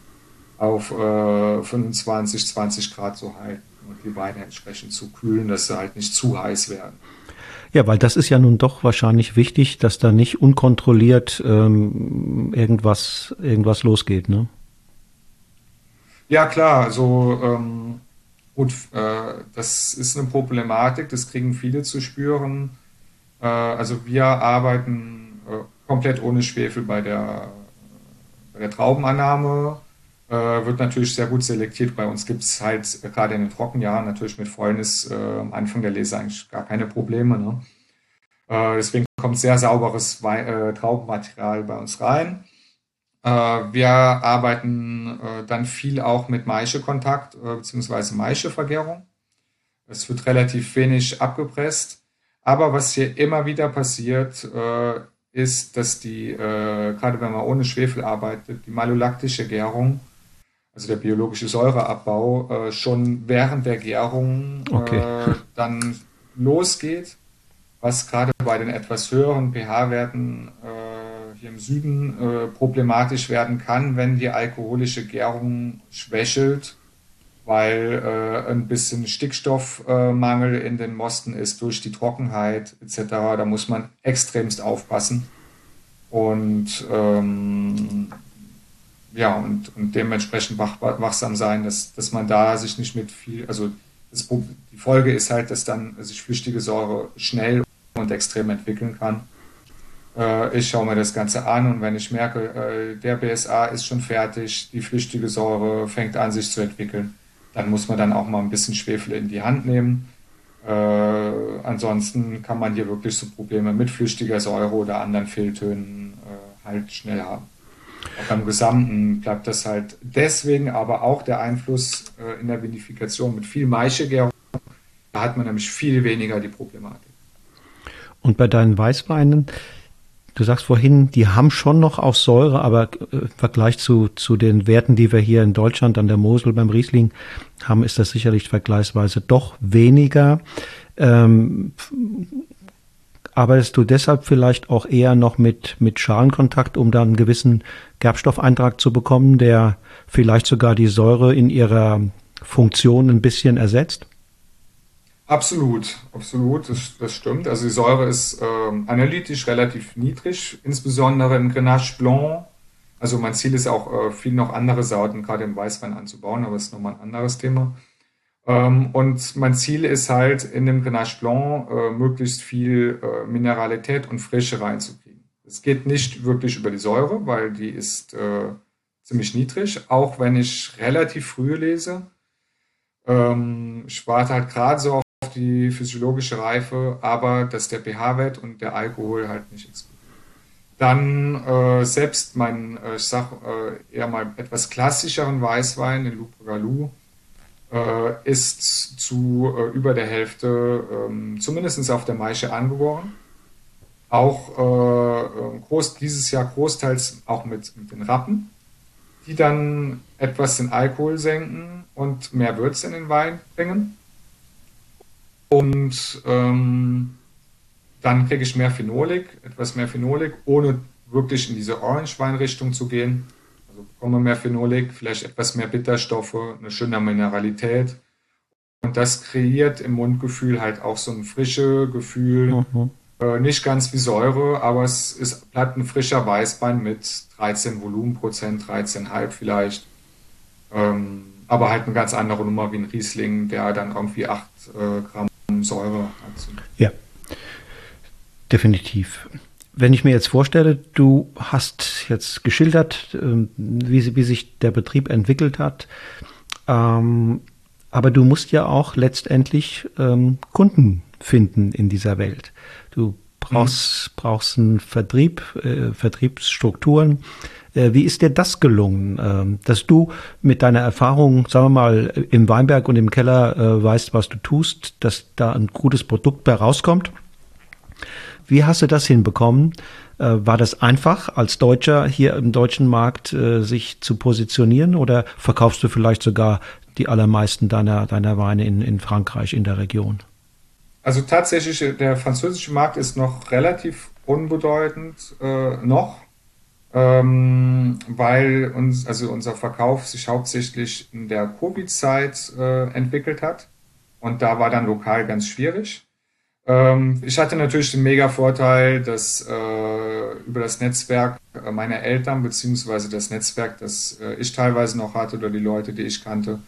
auf äh, 25, 20 Grad zu halten und die Weine entsprechend zu kühlen, dass sie halt nicht zu heiß werden. Ja, weil das ist ja nun doch wahrscheinlich wichtig, dass da nicht unkontrolliert ähm, irgendwas, irgendwas losgeht, ne? Ja, klar. Also ähm, Gut, äh, das ist eine Problematik, das kriegen viele zu spüren. Äh, also wir arbeiten äh, komplett ohne Schwefel bei der, bei der Traubenannahme. Äh, wird natürlich sehr gut selektiert. Bei uns gibt es halt gerade in den Trockenjahren natürlich mit Fäulnis äh, am Anfang der Lese eigentlich gar keine Probleme. Ne? Äh, deswegen kommt sehr sauberes Wei Traubenmaterial bei uns rein. Äh, wir arbeiten äh, dann viel auch mit Maischekontakt äh, bzw. Maischevergärung. Es wird relativ wenig abgepresst. Aber was hier immer wieder passiert, ist, dass die, gerade wenn man ohne Schwefel arbeitet, die malolaktische Gärung, also der biologische Säureabbau, schon während der Gärung okay. *laughs* dann losgeht, was gerade bei den etwas höheren pH-Werten hier im Süden äh, problematisch werden kann, wenn die alkoholische Gärung schwächelt, weil äh, ein bisschen Stickstoffmangel äh, in den Mosten ist durch die Trockenheit etc. Da muss man extremst aufpassen und ähm, ja und, und dementsprechend wach, wachsam sein, dass, dass man da sich nicht mit viel, also das, die Folge ist halt, dass dann sich flüchtige Säure schnell und extrem entwickeln kann ich schaue mir das Ganze an und wenn ich merke, äh, der BSA ist schon fertig, die flüchtige Säure fängt an sich zu entwickeln, dann muss man dann auch mal ein bisschen Schwefel in die Hand nehmen. Äh, ansonsten kann man hier wirklich so Probleme mit flüchtiger Säure oder anderen Fehltönen äh, halt schnell haben. Auch beim Gesamten bleibt das halt deswegen aber auch der Einfluss äh, in der Vinifikation mit viel Maischegärung Da hat man nämlich viel weniger die Problematik. Und bei deinen Weißweinen, du sagst vorhin, die haben schon noch auch Säure, aber im Vergleich zu, zu den Werten, die wir hier in Deutschland an der Mosel beim Riesling haben, ist das sicherlich vergleichsweise doch weniger. Ähm, arbeitest du deshalb vielleicht auch eher noch mit, mit Schalenkontakt, um dann einen gewissen Gerbstoffeintrag zu bekommen, der vielleicht sogar die Säure in ihrer Funktion ein bisschen ersetzt? Absolut, absolut, das, das stimmt. Also die Säure ist ähm, analytisch relativ niedrig, insbesondere im Grenache Blanc. Also mein Ziel ist auch, äh, viel noch andere Sorten, gerade im Weißwein anzubauen, aber das ist nochmal ein anderes Thema. Ähm, und mein Ziel ist halt, in dem Grenache Blanc äh, möglichst viel äh, Mineralität und Frische reinzukriegen. Es geht nicht wirklich über die Säure, weil die ist äh, ziemlich niedrig, auch wenn ich relativ früh lese. Ähm, ich warte halt gerade so auf die physiologische Reife, aber dass der pH-Wert und der Alkohol halt nicht explodiert. Dann äh, selbst mein, äh, ich sag äh, eher mal etwas klassischeren Weißwein, den Loup Galou, äh, ist zu äh, über der Hälfte ähm, zumindest auf der Maische angeboren. Auch äh, groß, dieses Jahr großteils auch mit, mit den Rappen, die dann etwas den Alkohol senken und mehr Würze in den Wein bringen. Und ähm, dann kriege ich mehr Phenolik, etwas mehr Phenolik, ohne wirklich in diese Orange-Wein-Richtung zu gehen. Also bekomme mehr Phenolik, vielleicht etwas mehr Bitterstoffe, eine schöne Mineralität. Und das kreiert im Mundgefühl halt auch so ein frische Gefühl. Mhm. Äh, nicht ganz wie Säure, aber es ist, bleibt ein frischer Weißwein mit 13 Volumenprozent, 13,5 vielleicht. Ähm, aber halt eine ganz andere Nummer wie ein Riesling, der dann irgendwie 8 äh, Gramm Säure hat. Ja, definitiv. Wenn ich mir jetzt vorstelle, du hast jetzt geschildert, ähm, wie, wie sich der Betrieb entwickelt hat, ähm, aber du musst ja auch letztendlich ähm, Kunden finden in dieser Welt. Du brauchst, mhm. brauchst einen Vertrieb, äh, Vertriebsstrukturen. Äh, wie ist dir das gelungen, ähm, dass du mit deiner Erfahrung, sagen wir mal, im Weinberg und im Keller äh, weißt, was du tust, dass da ein gutes Produkt bei rauskommt? Wie hast du das hinbekommen? Äh, war das einfach, als Deutscher hier im deutschen Markt sich zu positionieren oder verkaufst du vielleicht sogar die allermeisten deiner, deiner Weine in, in Frankreich, in der Region? Also tatsächlich, der französische Markt ist noch relativ unbedeutend, äh, noch, ähm, weil uns, also unser Verkauf sich hauptsächlich in der Covid-Zeit äh, entwickelt hat. Und da war dann lokal ganz schwierig. Ähm, ich hatte natürlich den mega Vorteil, dass äh, über das Netzwerk meiner Eltern, beziehungsweise das Netzwerk, das äh, ich teilweise noch hatte oder die Leute, die ich kannte,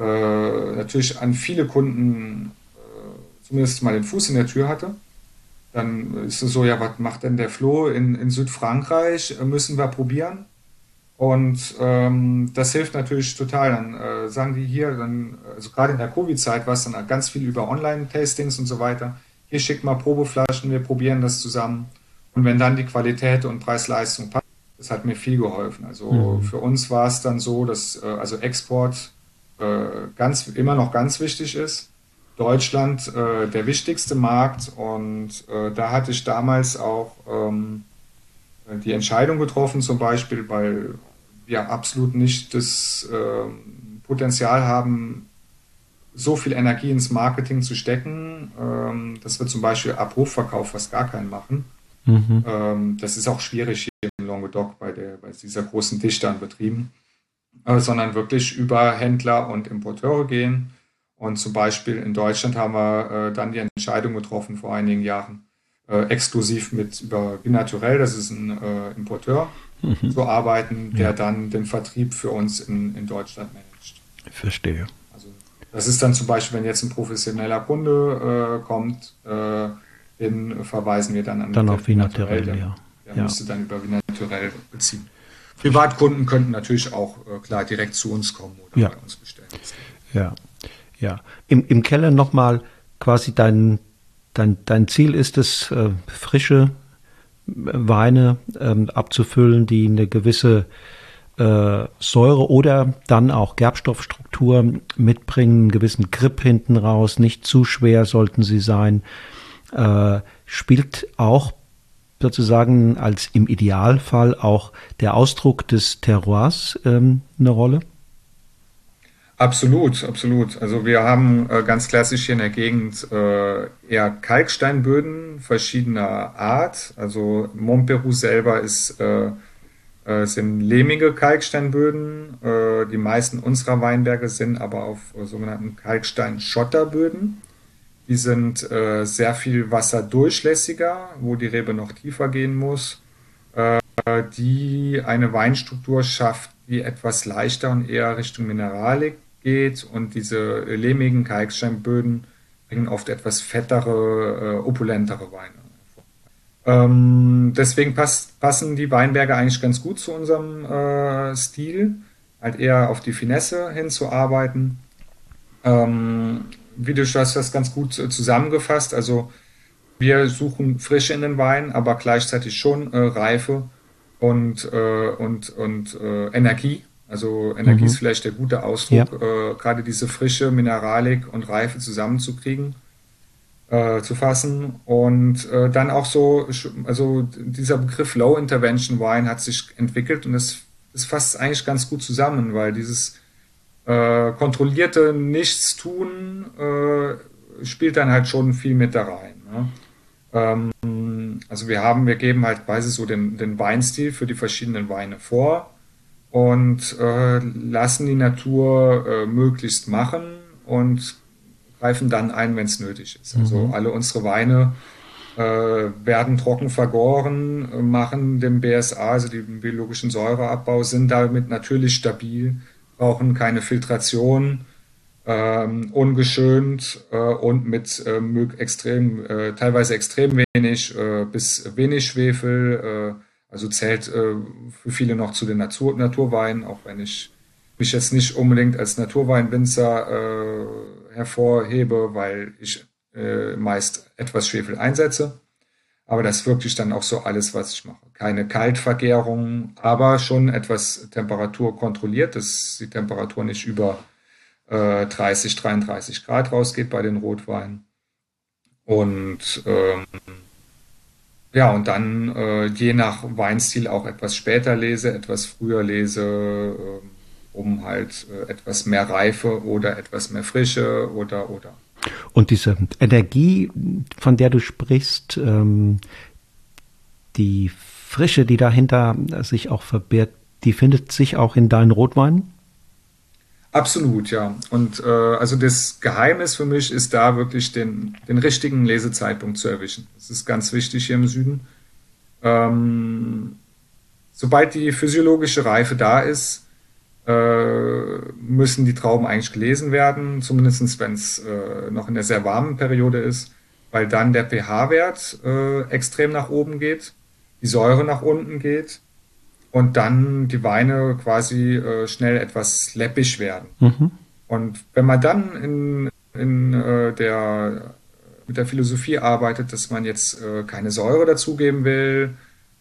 äh, natürlich an viele Kunden äh, zumindest mal den Fuß in der Tür hatte. Dann ist es so, ja, was macht denn der Flo in, in Südfrankreich? Äh, müssen wir probieren. Und ähm, das hilft natürlich total. Dann äh, sagen die hier, dann, also gerade in der Covid-Zeit war es dann ganz viel über Online-Tastings und so weiter hier schickt mal Probeflaschen, wir probieren das zusammen. Und wenn dann die Qualität und Preis-Leistung passt, das hat mir viel geholfen. Also mhm. für uns war es dann so, dass äh, also Export äh, ganz, immer noch ganz wichtig ist. Deutschland äh, der wichtigste Markt und äh, da hatte ich damals auch ähm, die Entscheidung getroffen, zum Beispiel, weil wir absolut nicht das ähm, Potenzial haben, so viel Energie ins Marketing zu stecken, ähm, dass wir zum Beispiel Abrufverkauf fast gar keinen machen. Mhm. Ähm, das ist auch schwierig hier im Languedoc bei, der, bei dieser großen Dichte an Betrieben, äh, sondern wirklich über Händler und Importeure gehen. Und zum Beispiel in Deutschland haben wir äh, dann die Entscheidung getroffen vor einigen Jahren, äh, exklusiv mit über Binaturell, das ist ein äh, Importeur, mhm. zu arbeiten, der ja. dann den Vertrieb für uns in, in Deutschland managt. Verstehe. Das ist dann zum Beispiel, wenn jetzt ein professioneller Kunde äh, kommt, äh, den verweisen wir dann an Dann auf Vinaturell, ja. Der ja. müsste dann über Vinaturell beziehen. Privatkunden könnten natürlich auch äh, klar direkt zu uns kommen oder ja. bei uns bestellen. Ja, ja. Im, im Keller nochmal quasi dein, dein, dein Ziel ist es, äh, frische Weine ähm, abzufüllen, die eine gewisse äh, Säure oder dann auch Gerbstoffstruktur mitbringen, einen gewissen Grip hinten raus, nicht zu schwer sollten sie sein. Äh, spielt auch sozusagen als im Idealfall auch der Ausdruck des Terroirs ähm, eine Rolle? Absolut, absolut. Also wir haben äh, ganz klassisch hier in der Gegend äh, eher Kalksteinböden verschiedener Art. Also Montperu selber ist äh, äh, sind lehmige Kalksteinböden. Äh, die meisten unserer Weinberge sind aber auf äh, sogenannten Kalkstein-Schotterböden. Die sind sehr viel wasserdurchlässiger, wo die Rebe noch tiefer gehen muss, die eine Weinstruktur schafft, die etwas leichter und eher Richtung Mineralik geht. Und diese lehmigen Kalksteinböden bringen oft etwas fettere, äh, opulentere Weine. Ähm, deswegen passt, passen die Weinberge eigentlich ganz gut zu unserem äh, Stil, halt eher auf die Finesse hinzuarbeiten. Ähm, wie du hast das ganz gut äh, zusammengefasst. Also wir suchen Frische in den Wein, aber gleichzeitig schon äh, Reife und, äh, und, und äh, Energie. Also Energie mhm. ist vielleicht der gute Ausdruck, ja. Äh, gerade diese frische Mineralik und Reife zusammenzukriegen äh, zu fassen. Und äh, dann auch so, also dieser Begriff Low Intervention Wine hat sich entwickelt und das, das fasst eigentlich ganz gut zusammen, weil dieses äh, kontrollierte Nichtstun äh, spielt dann halt schon viel mit da rein. Ne? Ähm, also wir haben, wir geben halt quasi so den, den Weinstil für die verschiedenen Weine vor und äh, lassen die Natur äh, möglichst machen und greifen dann ein, wenn es nötig ist. Also mhm. alle unsere Weine äh, werden trocken vergoren, machen den BSA, also den biologischen Säureabbau, sind damit natürlich stabil, brauchen keine Filtration, ähm, ungeschönt äh, und mit äh, extrem, äh, teilweise extrem wenig äh, bis wenig Schwefel. Äh, also zählt äh, für viele noch zu den Natur Naturweinen, auch wenn ich mich jetzt nicht unbedingt als Naturweinwinzer äh, hervorhebe, weil ich äh, meist etwas Schwefel einsetze. Aber das ist wirklich dann auch so alles, was ich mache. Keine Kaltvergärung, aber schon etwas Temperatur kontrolliert, dass die Temperatur nicht über äh, 30, 33 Grad rausgeht bei den Rotweinen. Und ähm, ja, und dann äh, je nach Weinstil auch etwas später lese, etwas früher lese. Äh, um halt äh, etwas mehr Reife oder etwas mehr Frische oder oder. Und diese Energie, von der du sprichst, ähm, die Frische, die dahinter sich auch verbirgt, die findet sich auch in deinen Rotweinen? Absolut, ja. Und äh, also das Geheimnis für mich ist da wirklich den, den richtigen Lesezeitpunkt zu erwischen. Das ist ganz wichtig hier im Süden. Ähm, sobald die physiologische Reife da ist, äh, müssen die Trauben eigentlich gelesen werden, zumindest wenn es äh, noch in der sehr warmen Periode ist, weil dann der pH-Wert äh, extrem nach oben geht, die Säure nach unten geht und dann die Weine quasi äh, schnell etwas läppisch werden. Mhm. Und wenn man dann in, in äh, der mit der Philosophie arbeitet, dass man jetzt äh, keine Säure dazugeben will,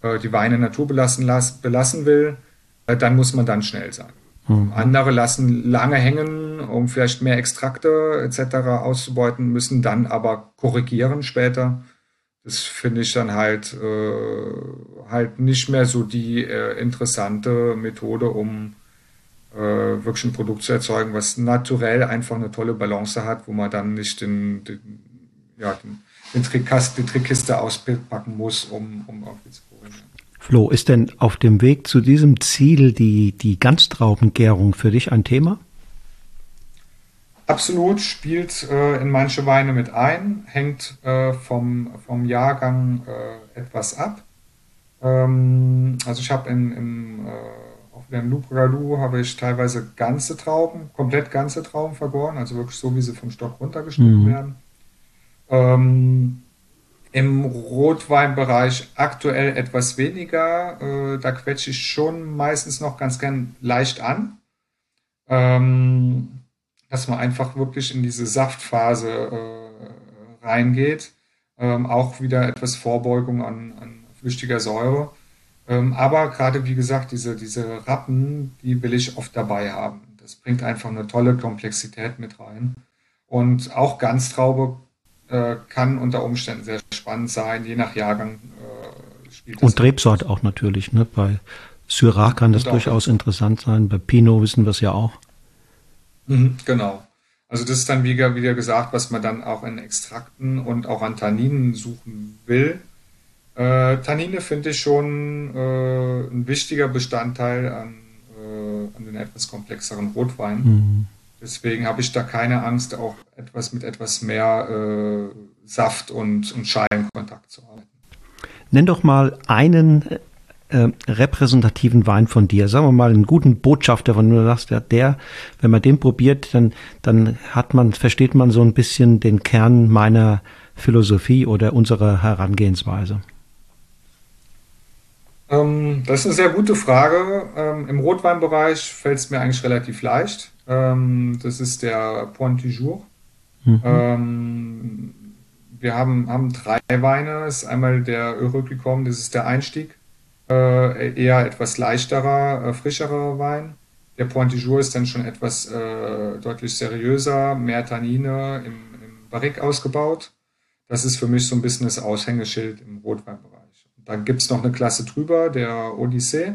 äh, die Weine naturbelassen las, belassen will, äh, dann muss man dann schnell sein. Mhm. Andere lassen lange hängen, um vielleicht mehr Extrakte etc. auszubeuten, müssen dann aber korrigieren später. Das finde ich dann halt, äh, halt nicht mehr so die äh, interessante Methode, um äh, wirklich ein Produkt zu erzeugen, was naturell einfach eine tolle Balance hat, wo man dann nicht den, den ja, den, den Trickkast, die Trickkiste auspacken muss, um, um irgendwie zu Flo, ist denn auf dem Weg zu diesem Ziel die, die Ganztraubengärung für dich ein Thema? Absolut, spielt äh, in manche Weine mit ein, hängt äh, vom, vom Jahrgang äh, etwas ab. Ähm, also ich habe in, in, äh, auf dem Loup habe ich teilweise ganze Trauben, komplett ganze Trauben vergoren, also wirklich so, wie sie vom Stock runtergeschnitten mhm. werden. Ähm, im Rotweinbereich aktuell etwas weniger. Äh, da quetsche ich schon meistens noch ganz gern leicht an. Ähm, dass man einfach wirklich in diese Saftphase äh, reingeht. Ähm, auch wieder etwas Vorbeugung an, an flüchtiger Säure. Ähm, aber gerade wie gesagt, diese, diese Rappen, die will ich oft dabei haben. Das bringt einfach eine tolle Komplexität mit rein. Und auch Ganztraube äh, kann unter Umständen sehr spannend sein, je nach Jahrgang. Äh, spielt Und Rebsort auch natürlich. Ne? Bei Syrah kann das durchaus interessant sein. Bei Pinot wissen wir es ja auch. Mhm, genau. Also das ist dann wieder, wieder gesagt, was man dann auch in Extrakten und auch an Tanninen suchen will. Äh, Tannine finde ich schon äh, ein wichtiger Bestandteil an, äh, an den etwas komplexeren Rotwein. Mhm. Deswegen habe ich da keine Angst, auch etwas mit etwas mehr äh, Saft und, und Schalenkontakt zu arbeiten. Nenn doch mal einen äh, repräsentativen Wein von dir. Sagen wir mal einen guten Botschafter, wenn du sagst, ja, der, wenn man den probiert, dann, dann hat man, versteht man so ein bisschen den Kern meiner Philosophie oder unserer Herangehensweise. Ähm, das ist eine sehr gute Frage. Ähm, Im Rotweinbereich fällt es mir eigentlich relativ leicht. Ähm, das ist der Point du Jour. Mhm. Ähm, wir haben, haben drei Weine. Das ist einmal der Euroclicom, das ist der Einstieg. Äh, eher etwas leichterer, äh, frischerer Wein. Der Point du Jour ist dann schon etwas äh, deutlich seriöser, mehr Tannine im, im Barrique ausgebaut. Das ist für mich so ein bisschen das Aushängeschild im Rotweinbereich. Dann gibt es noch eine Klasse drüber, der Odyssee.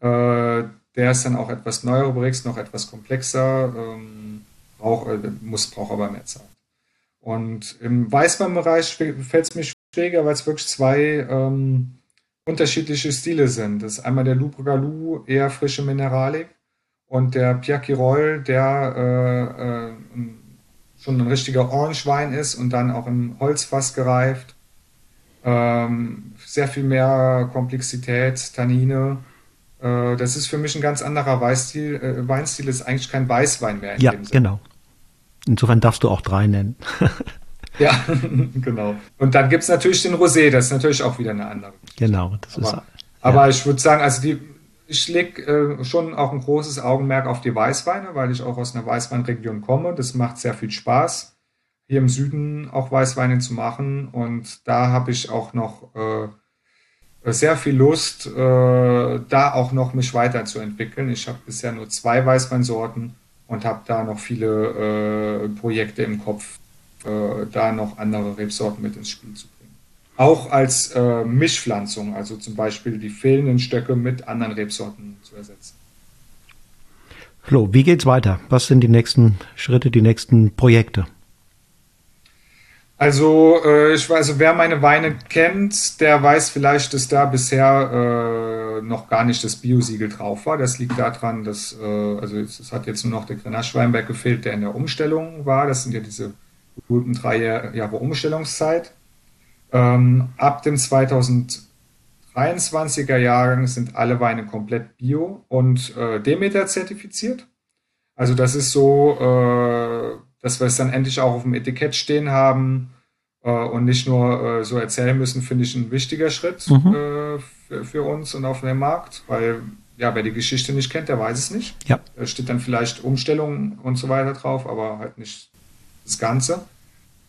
Äh, der ist dann auch etwas neuer Bricks, noch etwas komplexer, ähm, brauch, äh, muss, braucht aber mehr Zeit. Und im Weißweinbereich fällt es mir schwieriger, weil es wirklich zwei ähm, unterschiedliche Stile sind. Das ist einmal der Loup Galou, eher frische Mineralik, und der Pierre Quirol, der äh, äh, schon ein richtiger Orangewein ist und dann auch im Holzfass gereift ähm, sehr viel mehr Komplexität, Tannine. Äh, das ist für mich ein ganz anderer Weißstil. Äh, Weinstil ist eigentlich kein Weißwein mehr. ja, genau. Insofern darfst du auch drei nennen. *laughs* ja, *laughs* genau. Und dann gibt es natürlich den Rosé, das ist natürlich auch wieder eine andere. Genau, das aber, ist. Ja. Aber ich würde sagen, also die, ich lege äh, schon auch ein großes Augenmerk auf die Weißweine, weil ich auch aus einer Weißweinregion komme. Das macht sehr viel Spaß hier im Süden auch Weißweine zu machen. Und da habe ich auch noch äh, sehr viel Lust, äh, da auch noch mich weiterzuentwickeln. Ich habe bisher nur zwei Weißweinsorten und habe da noch viele äh, Projekte im Kopf, äh, da noch andere Rebsorten mit ins Spiel zu bringen. Auch als äh, Mischpflanzung, also zum Beispiel die fehlenden Stöcke mit anderen Rebsorten zu ersetzen. Flo, wie geht's weiter? Was sind die nächsten Schritte, die nächsten Projekte? Also, äh, ich weiß, also wer meine Weine kennt, der weiß vielleicht, dass da bisher äh, noch gar nicht das Biosiegel drauf war. Das liegt daran, dass, äh, also es hat jetzt nur noch der Grenache Weinberg gefehlt, der in der Umstellung war. Das sind ja diese guten drei Jahre Umstellungszeit. Ähm, ab dem 2023er Jahrgang sind alle Weine komplett bio und äh, Demeter zertifiziert. Also das ist so, äh, dass wir es dann endlich auch auf dem Etikett stehen haben äh, und nicht nur äh, so erzählen müssen, finde ich ein wichtiger Schritt mhm. äh, für, für, uns und auf dem Markt, weil ja, wer die Geschichte nicht kennt, der weiß es nicht. Ja. Da steht dann vielleicht Umstellung und so weiter drauf, aber halt nicht das Ganze.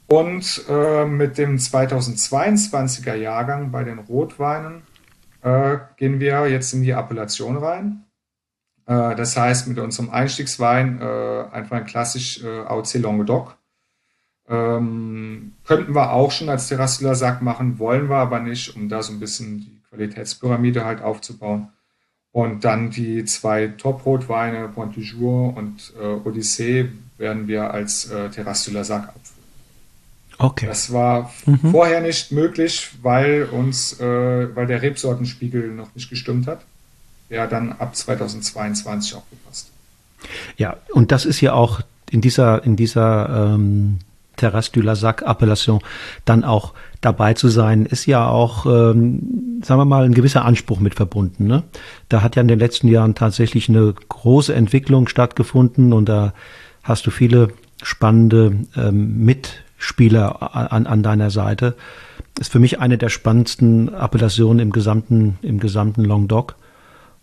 Und äh, mit dem 2022er Jahrgang bei den Rotweinen äh, gehen wir jetzt in die Appellation rein. Äh, das heißt, mit unserem Einstiegswein äh, einfach ein klassisch äh, AOC Languedoc. Ähm, könnten wir auch schon als Terrasse de Sac machen, wollen wir aber nicht, um da so ein bisschen die Qualitätspyramide halt aufzubauen. Und dann die zwei Top-Rotweine, Pont du Jour und äh, Odyssee, werden wir als äh, la Sac abfüllen. Okay. Das war mhm. vorher nicht möglich, weil uns, äh, weil der Rebsortenspiegel noch nicht gestimmt hat der dann ab 2022 auch gepasst. Ja, und das ist ja auch in dieser, in dieser ähm, Terrasse du Lazac Appellation dann auch dabei zu sein, ist ja auch, ähm, sagen wir mal, ein gewisser Anspruch mit verbunden. Ne? Da hat ja in den letzten Jahren tatsächlich eine große Entwicklung stattgefunden und da hast du viele spannende ähm, Mitspieler an, an deiner Seite. Ist für mich eine der spannendsten Appellationen im gesamten, im gesamten Languedoc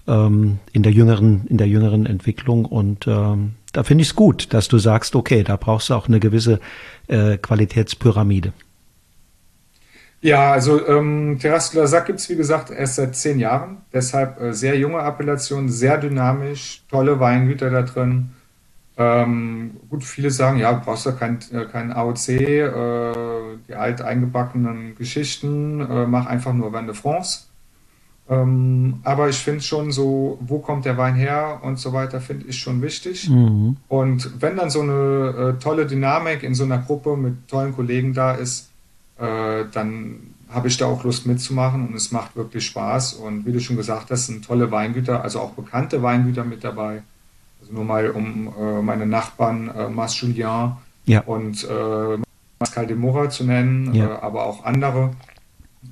ähm, in der jüngeren, in der jüngeren Entwicklung. Und ähm, da finde ich es gut, dass du sagst, okay, da brauchst du auch eine gewisse äh, Qualitätspyramide. Ja, also ähm, Terrasse de la Sac gibt es wie gesagt erst seit zehn Jahren. Deshalb äh, sehr junge Appellation, sehr dynamisch, tolle Weingüter da drin. Ähm, gut, viele sagen, ja, du brauchst ja kein, äh, kein AOC, äh, die alt eingebackenen Geschichten, äh, mach einfach nur Vin de France. Ähm, aber ich finde schon so, wo kommt der Wein her und so weiter, finde ich schon wichtig. Mhm. Und wenn dann so eine äh, tolle Dynamik in so einer Gruppe mit tollen Kollegen da ist, äh, dann habe ich da auch Lust mitzumachen und es macht wirklich Spaß. Und wie du schon gesagt hast, sind tolle Weingüter, also auch bekannte Weingüter mit dabei. Nur mal um äh, meine Nachbarn äh, Mas Julien ja. und äh, Pascal de Mora zu nennen, ja. äh, aber auch andere.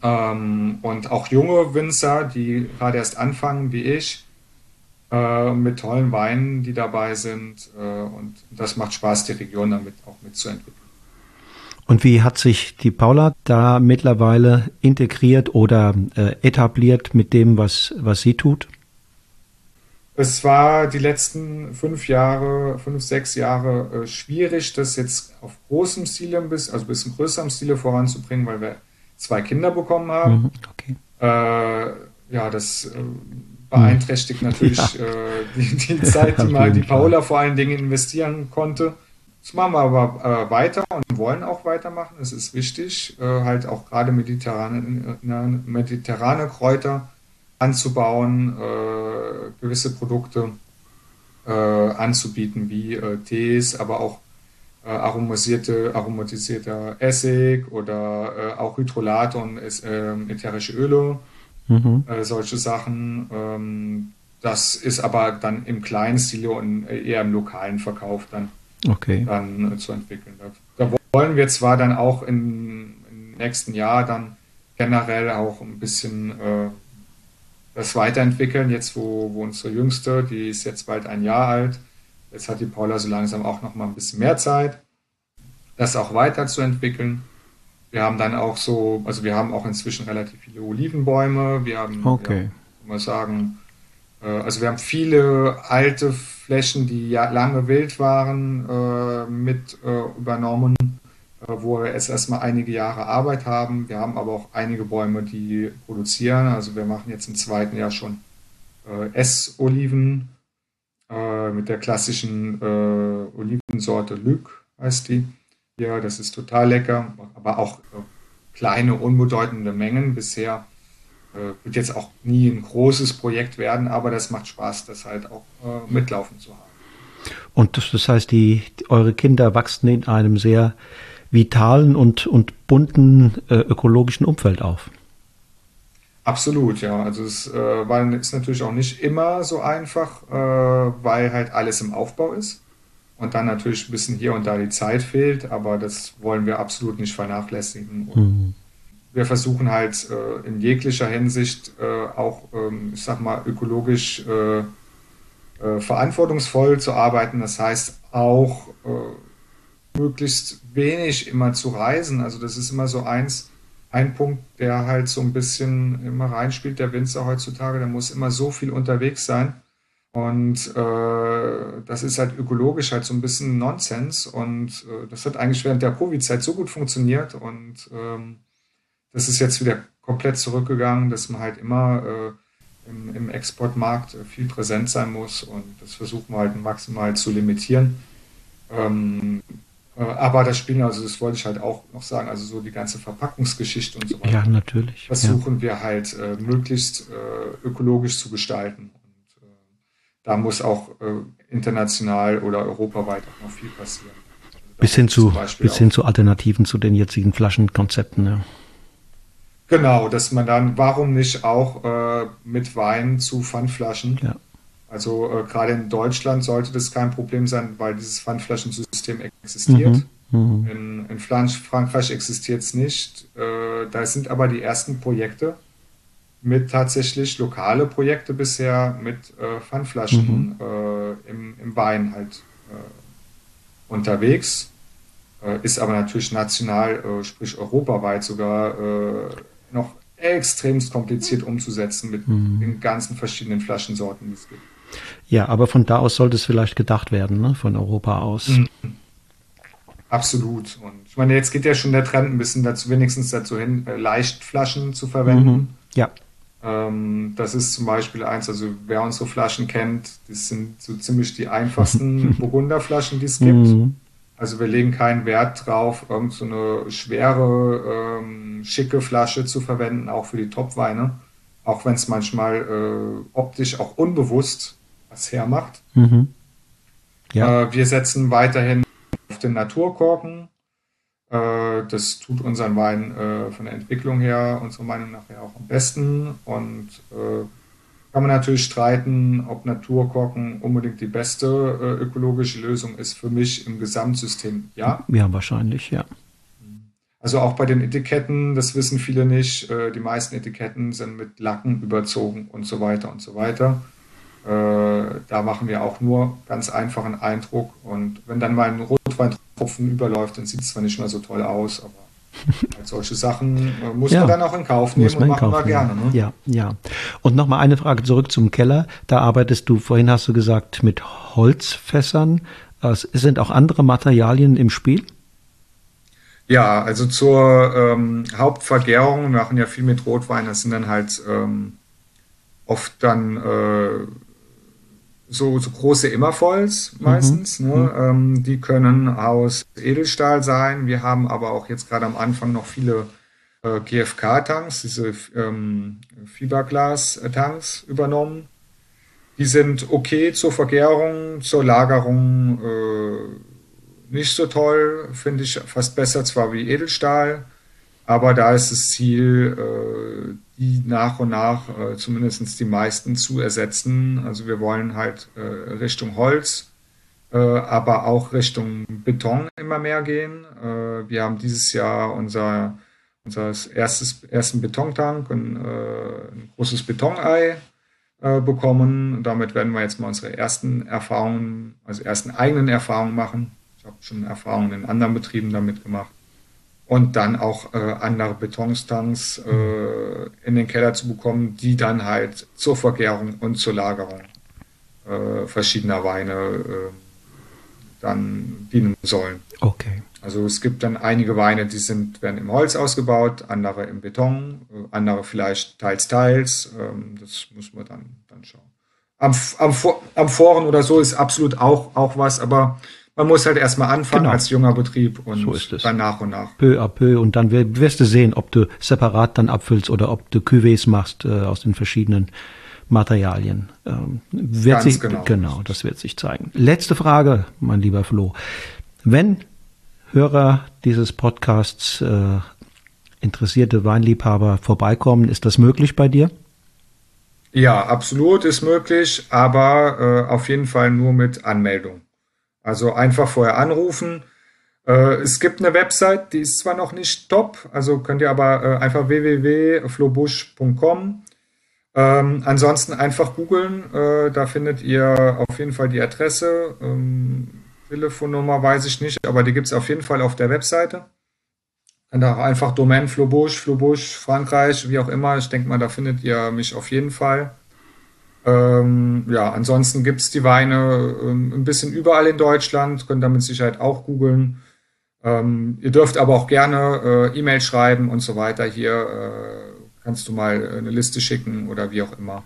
Ähm, und auch junge Winzer, die gerade erst anfangen, wie ich, äh, mit tollen Weinen, die dabei sind. Äh, und das macht Spaß, die Region damit auch mitzuentwickeln. Und wie hat sich die Paula da mittlerweile integriert oder äh, etabliert mit dem, was, was sie tut? Es war die letzten fünf Jahre, fünf, sechs Jahre äh, schwierig, das jetzt auf großem Stile, bis, also bis in größerem Stile voranzubringen, weil wir zwei Kinder bekommen haben. Mhm, okay. Äh, ja, das äh, beeinträchtigt mhm. natürlich ja. äh, die, die, Zeit, die *laughs* mal die Paula vor allen Dingen investieren konnte. Das machen wir aber äh, weiter und wollen auch weitermachen. Es ist wichtig, äh, halt auch gerade mediterrane, mediterrane Kräuter anzubauen, gewisse Produkte anzubieten, wie Tees, aber auch äh, aromasierte, aromatisierter Essig oder äh, auch Hydrolate und äh, ätherische Öle, mhm. äh, solche Sachen. Ähm, das ist aber dann im kleinen Stil und eher im lokalen Verkauf dann, okay. dann äh, zu entwickeln. Da, wollen wir zwar dann auch in, im nächsten Jahr dann generell auch ein bisschen äh, das weiterentwickeln, jetzt wo, wo unsere Jüngste, die ist jetzt bald ein Jahr alt, Jetzt hat die Paula so langsam auch noch mal ein bisschen mehr Zeit, das auch weiterzuentwickeln. Wir haben dann auch so, also wir haben auch inzwischen relativ viele Olivenbäume. Wir haben, okay. ja, mal sagen, äh, also wir haben viele alte Flächen, die ja lange wild waren, äh, mit äh, übernommen, wo wir jetzt erstmal einige Jahre Arbeit haben. Wir haben aber auch einige Bäume, die produzieren. Also wir machen jetzt im zweiten Jahr schon äh, Essoliven äh, mit der klassischen äh, Olivensorte Luc heißt die. Ja, das ist total lecker, aber auch äh, kleine, unbedeutende Mengen. Bisher äh, wird jetzt auch nie ein großes Projekt werden, aber das macht Spaß, das halt auch äh, mitlaufen zu haben. Und das, das heißt, die, eure Kinder wachsen in einem sehr vitalen und, und bunten äh, ökologischen Umfeld auf. Absolut, ja. Also es äh, war, ist natürlich auch nicht immer so einfach, äh, weil halt alles im Aufbau ist und dann natürlich ein bisschen hier und da die Zeit fehlt, aber das wollen wir absolut nicht vernachlässigen. Mhm. Wir versuchen halt äh, in jeglicher Hinsicht äh, auch, ähm, ich sag mal, ökologisch äh, äh, verantwortungsvoll zu arbeiten. Das heißt auch möglichst wenig immer zu reisen. Also das ist immer so eins, ein Punkt, der halt so ein bisschen immer reinspielt, der Winzer heutzutage, der muss immer so viel unterwegs sein. Und äh, das ist halt ökologisch halt so ein bisschen Nonsens. Und äh, das hat eigentlich während der Covid-Zeit so gut funktioniert. Und ähm, das ist jetzt wieder komplett zurückgegangen, dass man halt immer äh, im, im Exportmarkt viel präsent sein muss. Und das versuchen wir halt maximal zu limitieren. Ähm, äh, aber das Spielen, also das wollte ich halt auch noch sagen, also so die ganze Verpackungsgeschichte und so weiter. Ja, natürlich. Versuchen ja. wir halt äh, möglichst äh, ökologisch zu gestalten. Und äh, da muss auch äh, international oder europaweit auch noch viel passieren. Also bis hin, zu, bis hin zu Alternativen zu den jetzigen Flaschenkonzepten, ja. Genau, dass man dann, warum nicht auch äh, mit Wein zu Pfandflaschen ja also äh, gerade in Deutschland sollte das kein Problem sein, weil dieses Pfandflaschensystem existiert. Mhm. Mhm. In, in, Frankreich existiert es nicht. Äh, da sind aber die ersten Projekte mit tatsächlich lokale Projekte bisher mit äh, Pfandflaschen mhm. Äh, im, im, Wein halt äh, unterwegs. Äh, ist aber natürlich national, sprich europaweit sogar noch extremst kompliziert umzusetzen mit mhm. den ganzen verschiedenen Flaschensorten, die es gibt. Ja, aber von da aus sollte es vielleicht gedacht werden, ne? von Europa aus. Mhm. Absolut. Und ich meine, jetzt geht ja schon der Trend ein bisschen dazu, wenigstens dazu hin, äh, Leichtflaschen zu verwenden. Mhm. Ja. Ähm, das ist zum Beispiel eins, also wer unsere Flaschen kennt, das sind so ziemlich die einfachsten *laughs* Burgunderflaschen, die es gibt. Mhm. Also wir legen keinen Wert drauf, irgend so eine schwere, ähm, schicke Flasche zu verwenden, auch für die Topweine. Auch wenn es manchmal äh, optisch auch unbewusst was hermacht. Mhm. Ja. Äh, wir setzen weiterhin auf den Naturkorken. Äh, das tut unseren Wein äh, von der Entwicklung her, unserer Meinung nach ja auch am besten. Und äh, kann man natürlich streiten, ob Naturkorken unbedingt die beste äh, ökologische Lösung ist. Für mich im Gesamtsystem ja. Ja, wahrscheinlich, ja. Also auch bei den Etiketten, das wissen viele nicht. Äh, die meisten Etiketten sind mit Lacken überzogen und so weiter und so weiter. Äh, da machen wir auch nur ganz einfachen Eindruck. Und wenn dann mal ein Rotweintropfen überläuft, dann sieht es zwar nicht mehr so toll aus, aber *laughs* halt solche Sachen äh, muss ja, man dann auch in Kauf nehmen und machen wir gerne. Ne? Ja, ja. Und nochmal eine Frage zurück zum Keller. Da arbeitest du, vorhin hast du gesagt, mit Holzfässern. Es sind auch andere Materialien im Spiel? Ja, also zur ähm, Hauptvergärung, wir machen ja viel mit Rotwein, das sind dann halt ähm, oft dann äh, so, so große Immervolls meistens. Mhm. Ne? Mhm. Ähm, die können aus Edelstahl sein. Wir haben aber auch jetzt gerade am Anfang noch viele äh, GFK-Tanks, diese ähm, Fiberglas-Tanks übernommen. Die sind okay zur Vergärung, zur Lagerung äh, nicht so toll, finde ich fast besser zwar wie Edelstahl, aber da ist das Ziel, äh, die nach und nach äh, zumindest die meisten zu ersetzen. Also wir wollen halt äh, Richtung Holz, äh, aber auch Richtung Beton immer mehr gehen. Äh, wir haben dieses Jahr unser, unser erstes, ersten Betontank, ein, äh, ein großes Betonei äh, bekommen. damit werden wir jetzt mal unsere ersten Erfahrungen, also ersten eigenen Erfahrungen machen. Ich habe schon Erfahrungen in anderen Betrieben damit gemacht und dann auch äh, andere Betonstanks äh, in den Keller zu bekommen, die dann halt zur Vergärung und zur Lagerung äh, verschiedener Weine äh, dann dienen sollen. Okay. Also es gibt dann einige Weine, die sind, werden im Holz ausgebaut, andere im Beton, äh, andere vielleicht teils, teils. Ähm, das muss man dann, dann schauen. Am, am, am Foren oder so ist absolut auch, auch was, aber man muss halt erstmal anfangen genau. als junger Betrieb und so dann nach und nach. Peu à peu und dann wirst du sehen, ob du separat dann abfüllst oder ob du Cuvées machst äh, aus den verschiedenen Materialien. Ähm, wird Ganz sich, genau. Genau, das wird sich zeigen. Letzte Frage, mein lieber Flo. Wenn Hörer dieses Podcasts, äh, interessierte Weinliebhaber vorbeikommen, ist das möglich bei dir? Ja, absolut ist möglich, aber äh, auf jeden Fall nur mit Anmeldung. Also einfach vorher anrufen. Äh, es gibt eine Website, die ist zwar noch nicht top, also könnt ihr aber äh, einfach www.flobusch.com. Ähm, ansonsten einfach googeln, äh, da findet ihr auf jeden Fall die Adresse. Ähm, Telefonnummer weiß ich nicht, aber die gibt es auf jeden Fall auf der Webseite. Und auch einfach Domain Flobusch, Flobusch, Frankreich, wie auch immer. Ich denke mal, da findet ihr mich auf jeden Fall. Ähm, ja, ansonsten gibt es die Weine ähm, ein bisschen überall in Deutschland, könnt ihr mit Sicherheit auch googeln. Ähm, ihr dürft aber auch gerne äh, E-Mail schreiben und so weiter. Hier äh, kannst du mal eine Liste schicken oder wie auch immer.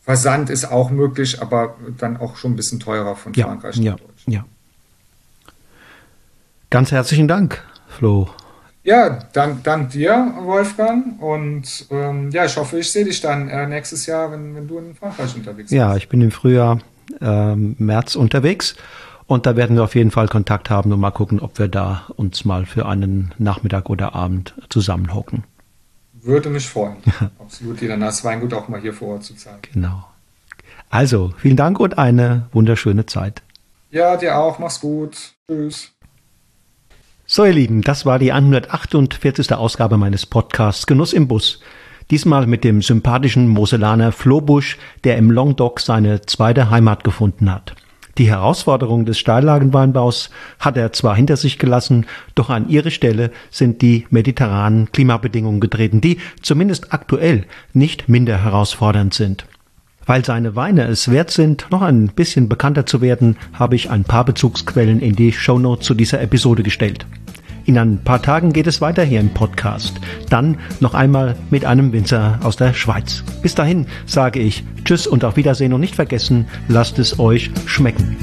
Versand ist auch möglich, aber dann auch schon ein bisschen teurer von ja, Frankreich ja, Ja. Ganz herzlichen Dank, Flo. Ja, dank, dank dir, Wolfgang. Und ähm, ja, ich hoffe, ich sehe dich dann äh, nächstes Jahr, wenn, wenn du in Frankreich unterwegs bist. Ja, ich bin im Frühjahr, äh, März unterwegs. Und da werden wir auf jeden Fall Kontakt haben und mal gucken, ob wir da uns mal für einen Nachmittag oder Abend zusammenhocken. Würde mich freuen. *laughs* Absolut, dir dann das Weingut auch mal hier vor Ort zu zeigen. Genau. Also, vielen Dank und eine wunderschöne Zeit. Ja, dir auch. Mach's gut. Tschüss. So, ihr Lieben, das war die 148. Ausgabe meines Podcasts Genuss im Bus. Diesmal mit dem sympathischen Moselaner Flobusch, der im Longdock seine zweite Heimat gefunden hat. Die Herausforderung des Steillagenweinbaus hat er zwar hinter sich gelassen, doch an ihre Stelle sind die mediterranen Klimabedingungen getreten, die zumindest aktuell nicht minder herausfordernd sind. Weil seine Weine es wert sind, noch ein bisschen bekannter zu werden, habe ich ein paar Bezugsquellen in die Shownotes zu dieser Episode gestellt. In ein paar Tagen geht es weiter hier im Podcast. Dann noch einmal mit einem Winzer aus der Schweiz. Bis dahin sage ich Tschüss und auf Wiedersehen und nicht vergessen, lasst es euch schmecken.